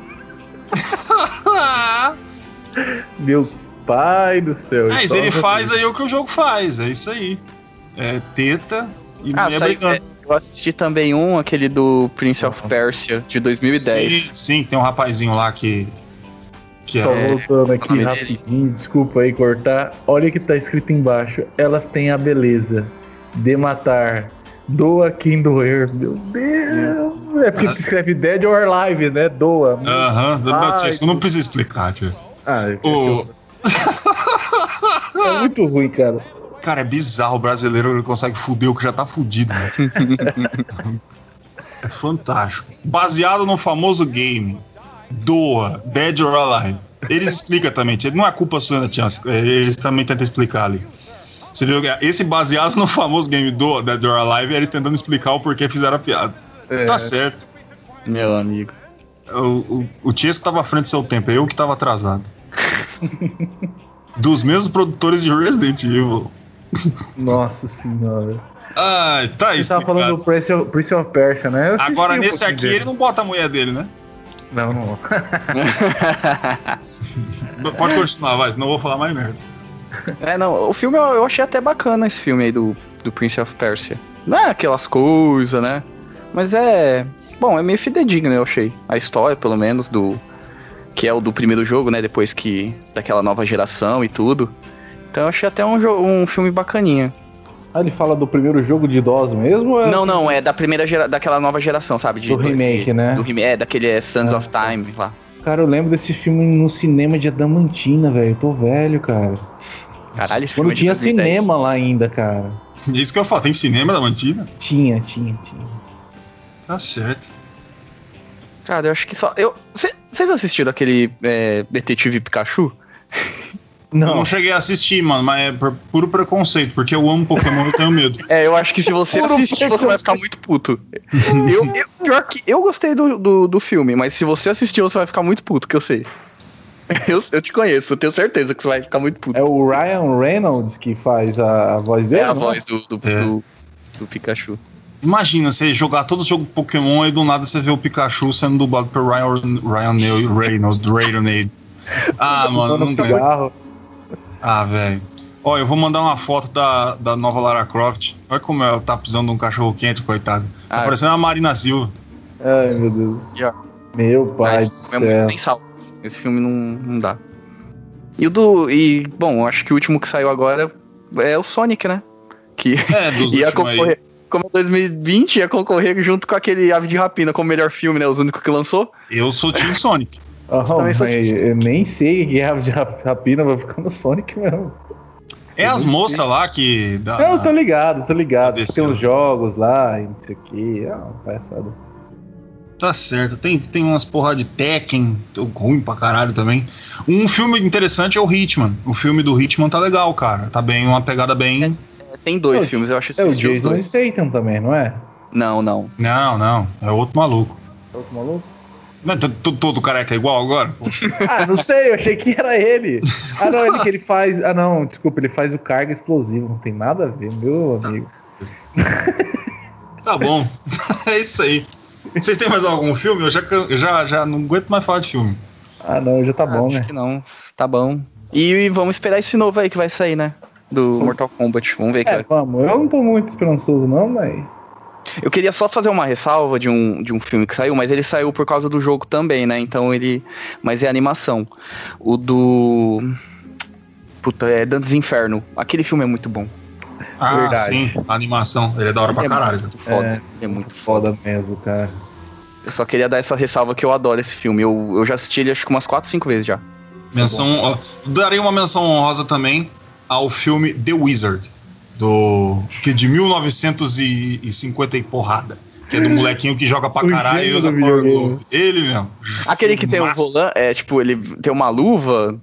Meu pai do céu. Mas Então, ele assim, faz aí o que o jogo faz, é isso aí. É teta e Ah, mulher brigando. é, eu assisti também um, aquele do Prince of Persia, de 2010. Sim, sim, tem um rapazinho lá que. Que Só é. voltando aqui rapidinho, desculpa aí cortar. Olha o que tá escrito embaixo. Elas têm a beleza de matar. Doa quem doer. Meu Deus. É porque tu escreve dead or alive, né? Doa. Aham, uh isso não precisa explicar, tio. Ah, é, O, é muito ruim, cara. cara, é bizarro o brasileiro ele consegue fuder o que já tá fudido. né? é fantástico. Baseado no famoso game Doa, Dead or Alive. Eles explicam também, não é culpa sua, né, Tian? Eles também tentam explicar ali. Você viu que esse baseado no famoso game do Dead or Alive, eles tentando explicar o porquê fizeram a piada. É. Tá certo. Meu amigo. O, o, o Tiesco tava à frente do seu tempo, eu que tava atrasado. Dos mesmos produtores de Resident Evil. Nossa senhora. Ai, tá Você isso. tava falando do Prince of, Prince of Persia, né? Agora um nesse pouquinho aqui dele. ele não bota a mulher dele, né? Não, não. Pode continuar, vai, senão eu vou falar mais merda. É, não, o filme eu, eu achei até bacana esse filme aí do, do Prince of Persia. Não é aquelas coisas, né? Mas é. Bom, é meio fidedigno, eu achei. A história, pelo menos, do. Que é o do primeiro jogo, né? Depois que. Daquela nova geração e tudo. Então eu achei até um, um filme bacaninha. Ah, ele fala do primeiro jogo de idoso mesmo? ou é- Não, não, é da primeira gera, daquela nova geração, sabe? De- Do remake, né? Do remake, é, daquele é, Sons Ah, of Time lá. Cara, eu lembro desse filme no cinema de Adamantina, velho. Eu tô velho, cara. Caralho, esse filme Quando é de tinha 2010. cinema lá ainda, cara. Isso que eu falo, tem cinema da Mantina? Tinha, tinha, tinha. Tá certo. Cara, eu acho que só. Eu, cê- vocês assistiram aquele é, Detetive Pikachu? Eu Não, não cheguei a assistir, mano, mas é por puro preconceito, porque eu amo Pokémon e tenho medo. É, eu acho que se você Puro assistir, você vai ficar muito puto. eu, eu- pior que eu gostei do, do, do filme, mas se você assistir, você vai ficar muito puto, que eu sei. Eu, eu te conheço, eu tenho certeza que você vai ficar muito puto. é o Ryan Reynolds que faz a, a voz dele? É a não voz do, do, É. do, do Pikachu. Imagina você jogar todo o jogo Pokémon e do nada você vê o Pikachu sendo dublado por Ryan, Ryan Reynolds. Reynolds. Ah, mano, não tem. Ah, velho. Ó, eu vou mandar uma foto da, da nova Lara Croft. Olha como ela tá precisando de um cachorro quente, coitado. Tá Ah. parecendo a Marina Silva. Ai, meu Deus. Já. Meu pai Mas do esse filme é muito sem sal. Esse filme não, não dá. E o do. E, bom, acho que o último que saiu agora é o Sonic, né? Que É, dos ia últimos aí. concorrer. Como é 2020, ia concorrer junto com aquele Ave de Rapina como melhor filme, né? Os únicos que lançou. Eu sou Team Sonic. Sou mas eu nem sei que é de rap- rapina vai ficar no Sonic mesmo. É as moças lá que. Da, Não, tô ligado, tô ligado. Tem uns jogos lá e não sei o que. Ah, palhaçada. Tá certo. Tem, tem umas porra de Tekken, tô ruim pra caralho também. Um filme interessante é o Hitman. O filme do Hitman tá legal, cara. Tá bem, uma pegada bem. Tem dois É filmes, eu acho que É o Jason dois. Statham também, não é? Não, não. Não, não. É outro maluco. É outro maluco? Não, todo careca é igual agora? Ah, não sei, eu achei que era ele. Ah, não, ele que ele faz. Ah, não, desculpa, ele faz o carga explosivo. Não tem nada a ver, meu amigo. Tá bom. é isso aí. Vocês têm mais algum filme? Eu já, já, já não aguento mais falar de filme. Ah, não, já tá bom, acho né? que não. Tá bom. E, vamos esperar esse novo aí que vai sair, né? Do Mortal Kombat. Vamos ver que É, vai. vamos. Eu não tô muito esperançoso, não, mas. Eu queria só fazer uma ressalva de um, de um filme que saiu, mas ele saiu por causa do jogo também, né? Então ele. Mas é animação. O do. Puta, é Dantes Inferno. Aquele filme é muito bom. Ah, Verdade. sim. A animação. Ele é da hora pra é caralho. muito foda. É. Ele é muito foda. Foda mesmo, cara. Eu só queria dar essa ressalva que eu adoro esse filme. Eu, eu já assisti ele acho que umas 4, 5 vezes já. Menção. ó, darei uma menção honrosa também ao filme The Wizard. Do. Que é de 1950 e porrada. Que é do molequinho que joga pra O caralho e usa Power. Glove. Ele mesmo. Aquele que tem o Massa. volante, é tipo, ele tem uma luva.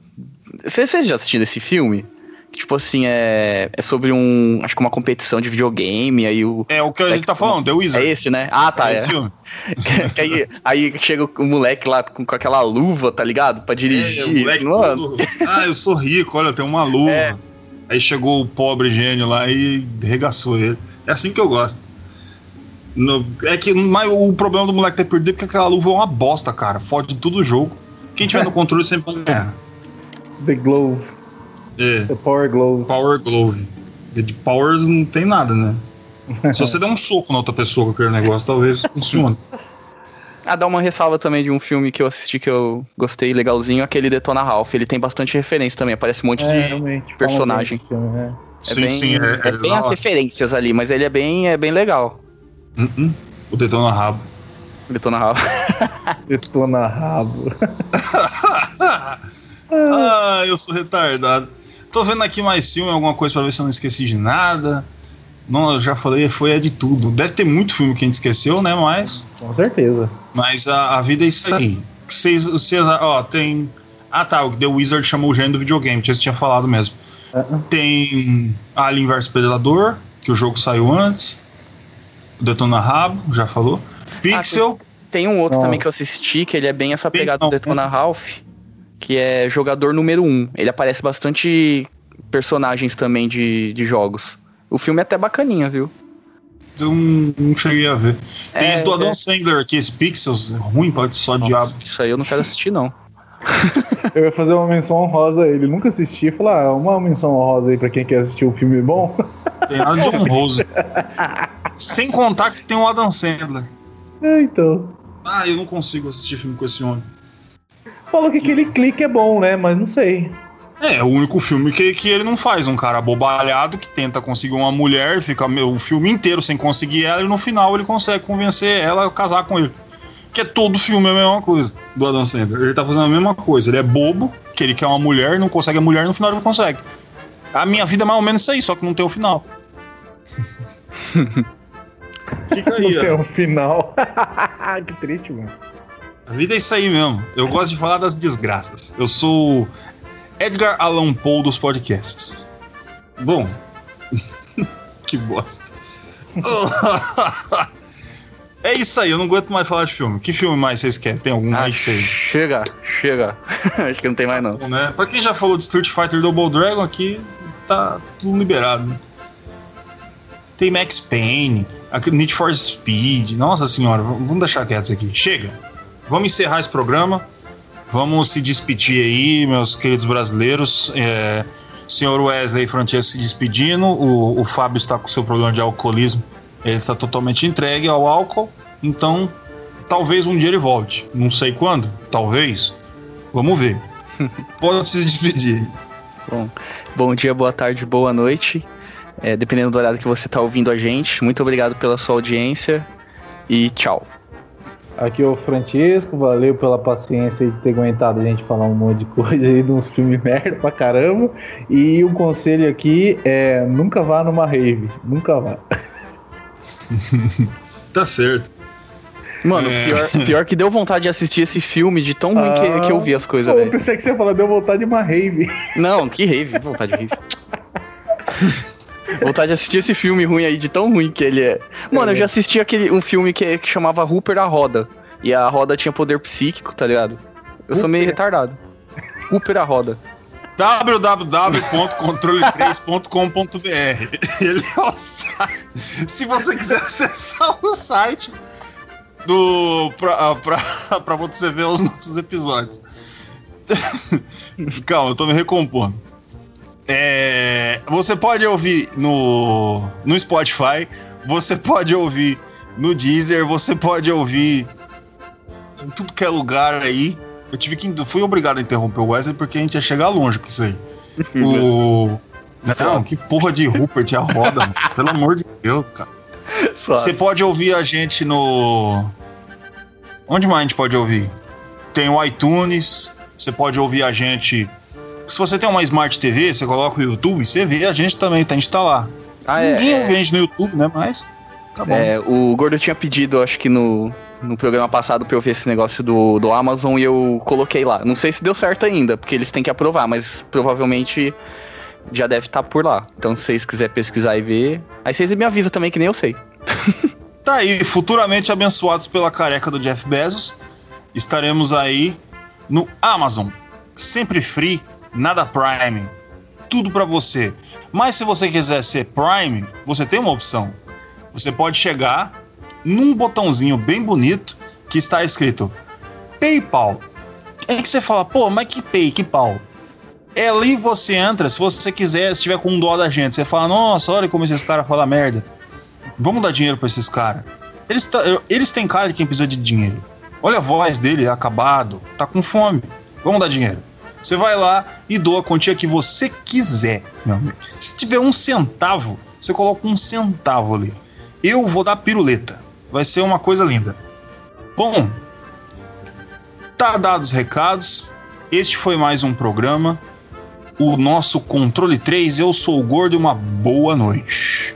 Vocês vocês já assistiram esse filme? Que, Tipo assim, é, é sobre um. Acho que uma competição de videogame, aí o. É o que a É gente tá falando, The É Wizard. esse, né? Ah, tá. É É. esse filme. Que aí, aí chega o moleque lá com, com aquela luva, tá ligado? Pra dirigir. É, o moleque Mano, todo, Ah, eu sou rico, olha, eu tenho uma luva. É. Aí chegou o pobre gênio lá e regaçou ele. É assim que eu gosto. No- é que mas o problema do moleque ter perdido é que aquela luva é uma bosta, cara. Fode tudo o jogo. Quem tiver no controle sempre vai ganhar. The Glove, É, The Power Glove. Power Glove. De Powers não tem nada, né? Se você der um soco na outra pessoa com aquele negócio, talvez funcione. Ah, dá uma ressalva também de um filme que eu assisti que eu gostei legalzinho, aquele Detona Ralph. Ele tem bastante referência também, aparece um monte É, de. personagem. Filme, né? É sim, bem, sim, é, é bem as referências ali, mas ele é bem, é bem legal. Hum, hum. O Detona Rabo. Detona Ralph. Detona rabo. ah, eu sou retardado. Tô vendo aqui mais filme, alguma coisa pra ver se eu não esqueci de nada. Não, eu já falei, foi é de tudo. Deve ter muito filme que a gente esqueceu, né? Mas, Com certeza. mas a, a vida é isso aí. Vocês, vocês, ó, tem Ah, tá. O The Wizard chamou o gênero do videogame, tinha, tinha falado mesmo. Uh-uh. Tem Alien vs Predador, que o jogo saiu antes. Detona Rabo, já falou. Pixel. Tem um outro Nossa. também que eu assisti, que ele é bem essa pegada não, do Detona Ralph, que é jogador número 1. Um. Ele aparece bastante personagens também de, de jogos. O filme é até bacaninha, viu? eu não, não cheguei a ver. Tem É, esse do Adam é. Sandler aqui, esse Pixels, ruim, pode só diabo. Isso aí eu não quero assistir, não. Eu ia fazer uma menção honrosa a ele. Nunca assisti. ia Falar, ah, uma menção honrosa aí pra quem quer assistir um filme bom. Tem nada de honroso. Sem contar que tem o Adam Sandler. É, então. Ah, eu não consigo assistir filme com esse homem. Falou que aquele clique é bom, né? Mas não sei. É, é o único filme que, que ele não faz. Um cara abobalhado que tenta conseguir uma mulher, fica meu, o filme inteiro sem conseguir ela, e no final ele consegue convencer ela a casar com ele. Que é todo filme a mesma coisa do Adam Sandler. Ele tá fazendo a mesma coisa. Ele é bobo, que ele quer uma mulher, não consegue a mulher, no final ele consegue. A minha vida é mais ou menos isso aí, só que não tem o final. Fica aí, Não tem um final. que triste, mano. A vida é isso aí mesmo. Eu gosto de falar das desgraças. Eu sou Edgar Allan Poe dos podcasts. Bom, que bosta. é isso aí, eu não aguento mais falar de filme. Que filme mais vocês querem? Tem algum Ah, aí que vocês. chega, chega. Acho que não tem mais, não. Bom, né? Pra quem já falou de Street Fighter Double Dragon aqui, tá tudo liberado. né? Tem Max Payne, Need for Speed. Nossa senhora, vamos deixar quieto isso aqui. Chega. Vamos encerrar esse programa. Vamos se despedir aí, meus queridos brasileiros. É, senhor Wesley Francesco se despedindo. O, o Fábio está com seu problema de alcoolismo. Ele está totalmente entregue ao álcool. Então, talvez um dia ele volte. Não sei quando. Talvez. Vamos ver. Pode se despedir. Bom, bom dia, boa tarde, boa noite. É, dependendo do horário que você tá ouvindo a gente. Muito obrigado pela sua audiência e tchau. Aqui é o Francisco, valeu pela paciência de ter aguentado a gente falar um monte de coisa aí de uns filmes merda pra caramba. E o conselho aqui é nunca vá numa rave, nunca vá. Tá certo. Mano, É. pior, pior que deu vontade de assistir esse filme de tão ruim Ah, que, que eu vi as coisas, eu velho. pensei que você ia falar, deu vontade de uma rave. Não, que rave, vontade de rave. vontade de assistir esse filme ruim aí, de tão ruim que ele é. Mano, eu já assisti aquele, um filme que, que chamava Hooper a Roda. E a roda tinha poder psíquico, tá ligado? Eu sou meio Hooper? retardado. Hooper a Roda. www.controle3.com.br Ele é o site. Se você quiser acessar o site do pra, pra, pra você ver os nossos episódios. Calma, eu tô me recompondo. É, você pode ouvir no, no Spotify, você pode ouvir no Deezer, você pode ouvir em tudo que é lugar aí. Eu tive que. Fui obrigado a interromper o Wesley porque a gente ia chegar longe com isso aí. O. Não, que porra de Rupert a roda, mano. Pelo amor de Deus, cara. Suave. Você pode ouvir a gente no. Onde mais a gente pode ouvir? Tem o iTunes, você pode ouvir a gente. Se você tem uma Smart TV, você coloca o YouTube, você vê a gente também, tá? A gente tá lá. Ah, é, Ninguém é. gente no YouTube, né? Mas. Tá bom. É, o Gordo tinha pedido, acho que no, no programa passado, pra eu ver esse negócio do, do Amazon e eu coloquei lá. Não sei se deu certo ainda, porque eles têm que aprovar, mas provavelmente já deve estar por lá. Então, se vocês quiserem pesquisar e ver, aí vocês me avisam também, que nem eu sei. Tá aí, futuramente abençoados pela careca do Jeff Bezos, estaremos aí no Amazon. Sempre free, nada Prime. Tudo pra você. Mas se você quiser ser Prime, você tem uma opção. Você pode chegar num botãozinho bem bonito que está escrito PayPal. Aí que você fala, pô, mas que Pay, que pau? É ali você entra, se você quiser, se tiver com dó da gente, você fala, nossa, olha como esses caras falam merda. Vamos dar dinheiro pra esses caras. Eles, eles têm cara de quem precisa de dinheiro. Olha a voz dele, acabado, tá com fome. Vamos dar dinheiro. Você vai lá e doa a quantia que você quiser, meu amigo. Se tiver um centavo, você coloca um centavo ali. Eu vou dar piruleta. Vai ser uma coisa linda. Bom, tá dados os recados. Este foi mais um programa. O nosso Controle 3. Eu sou o Gordo e uma boa noite.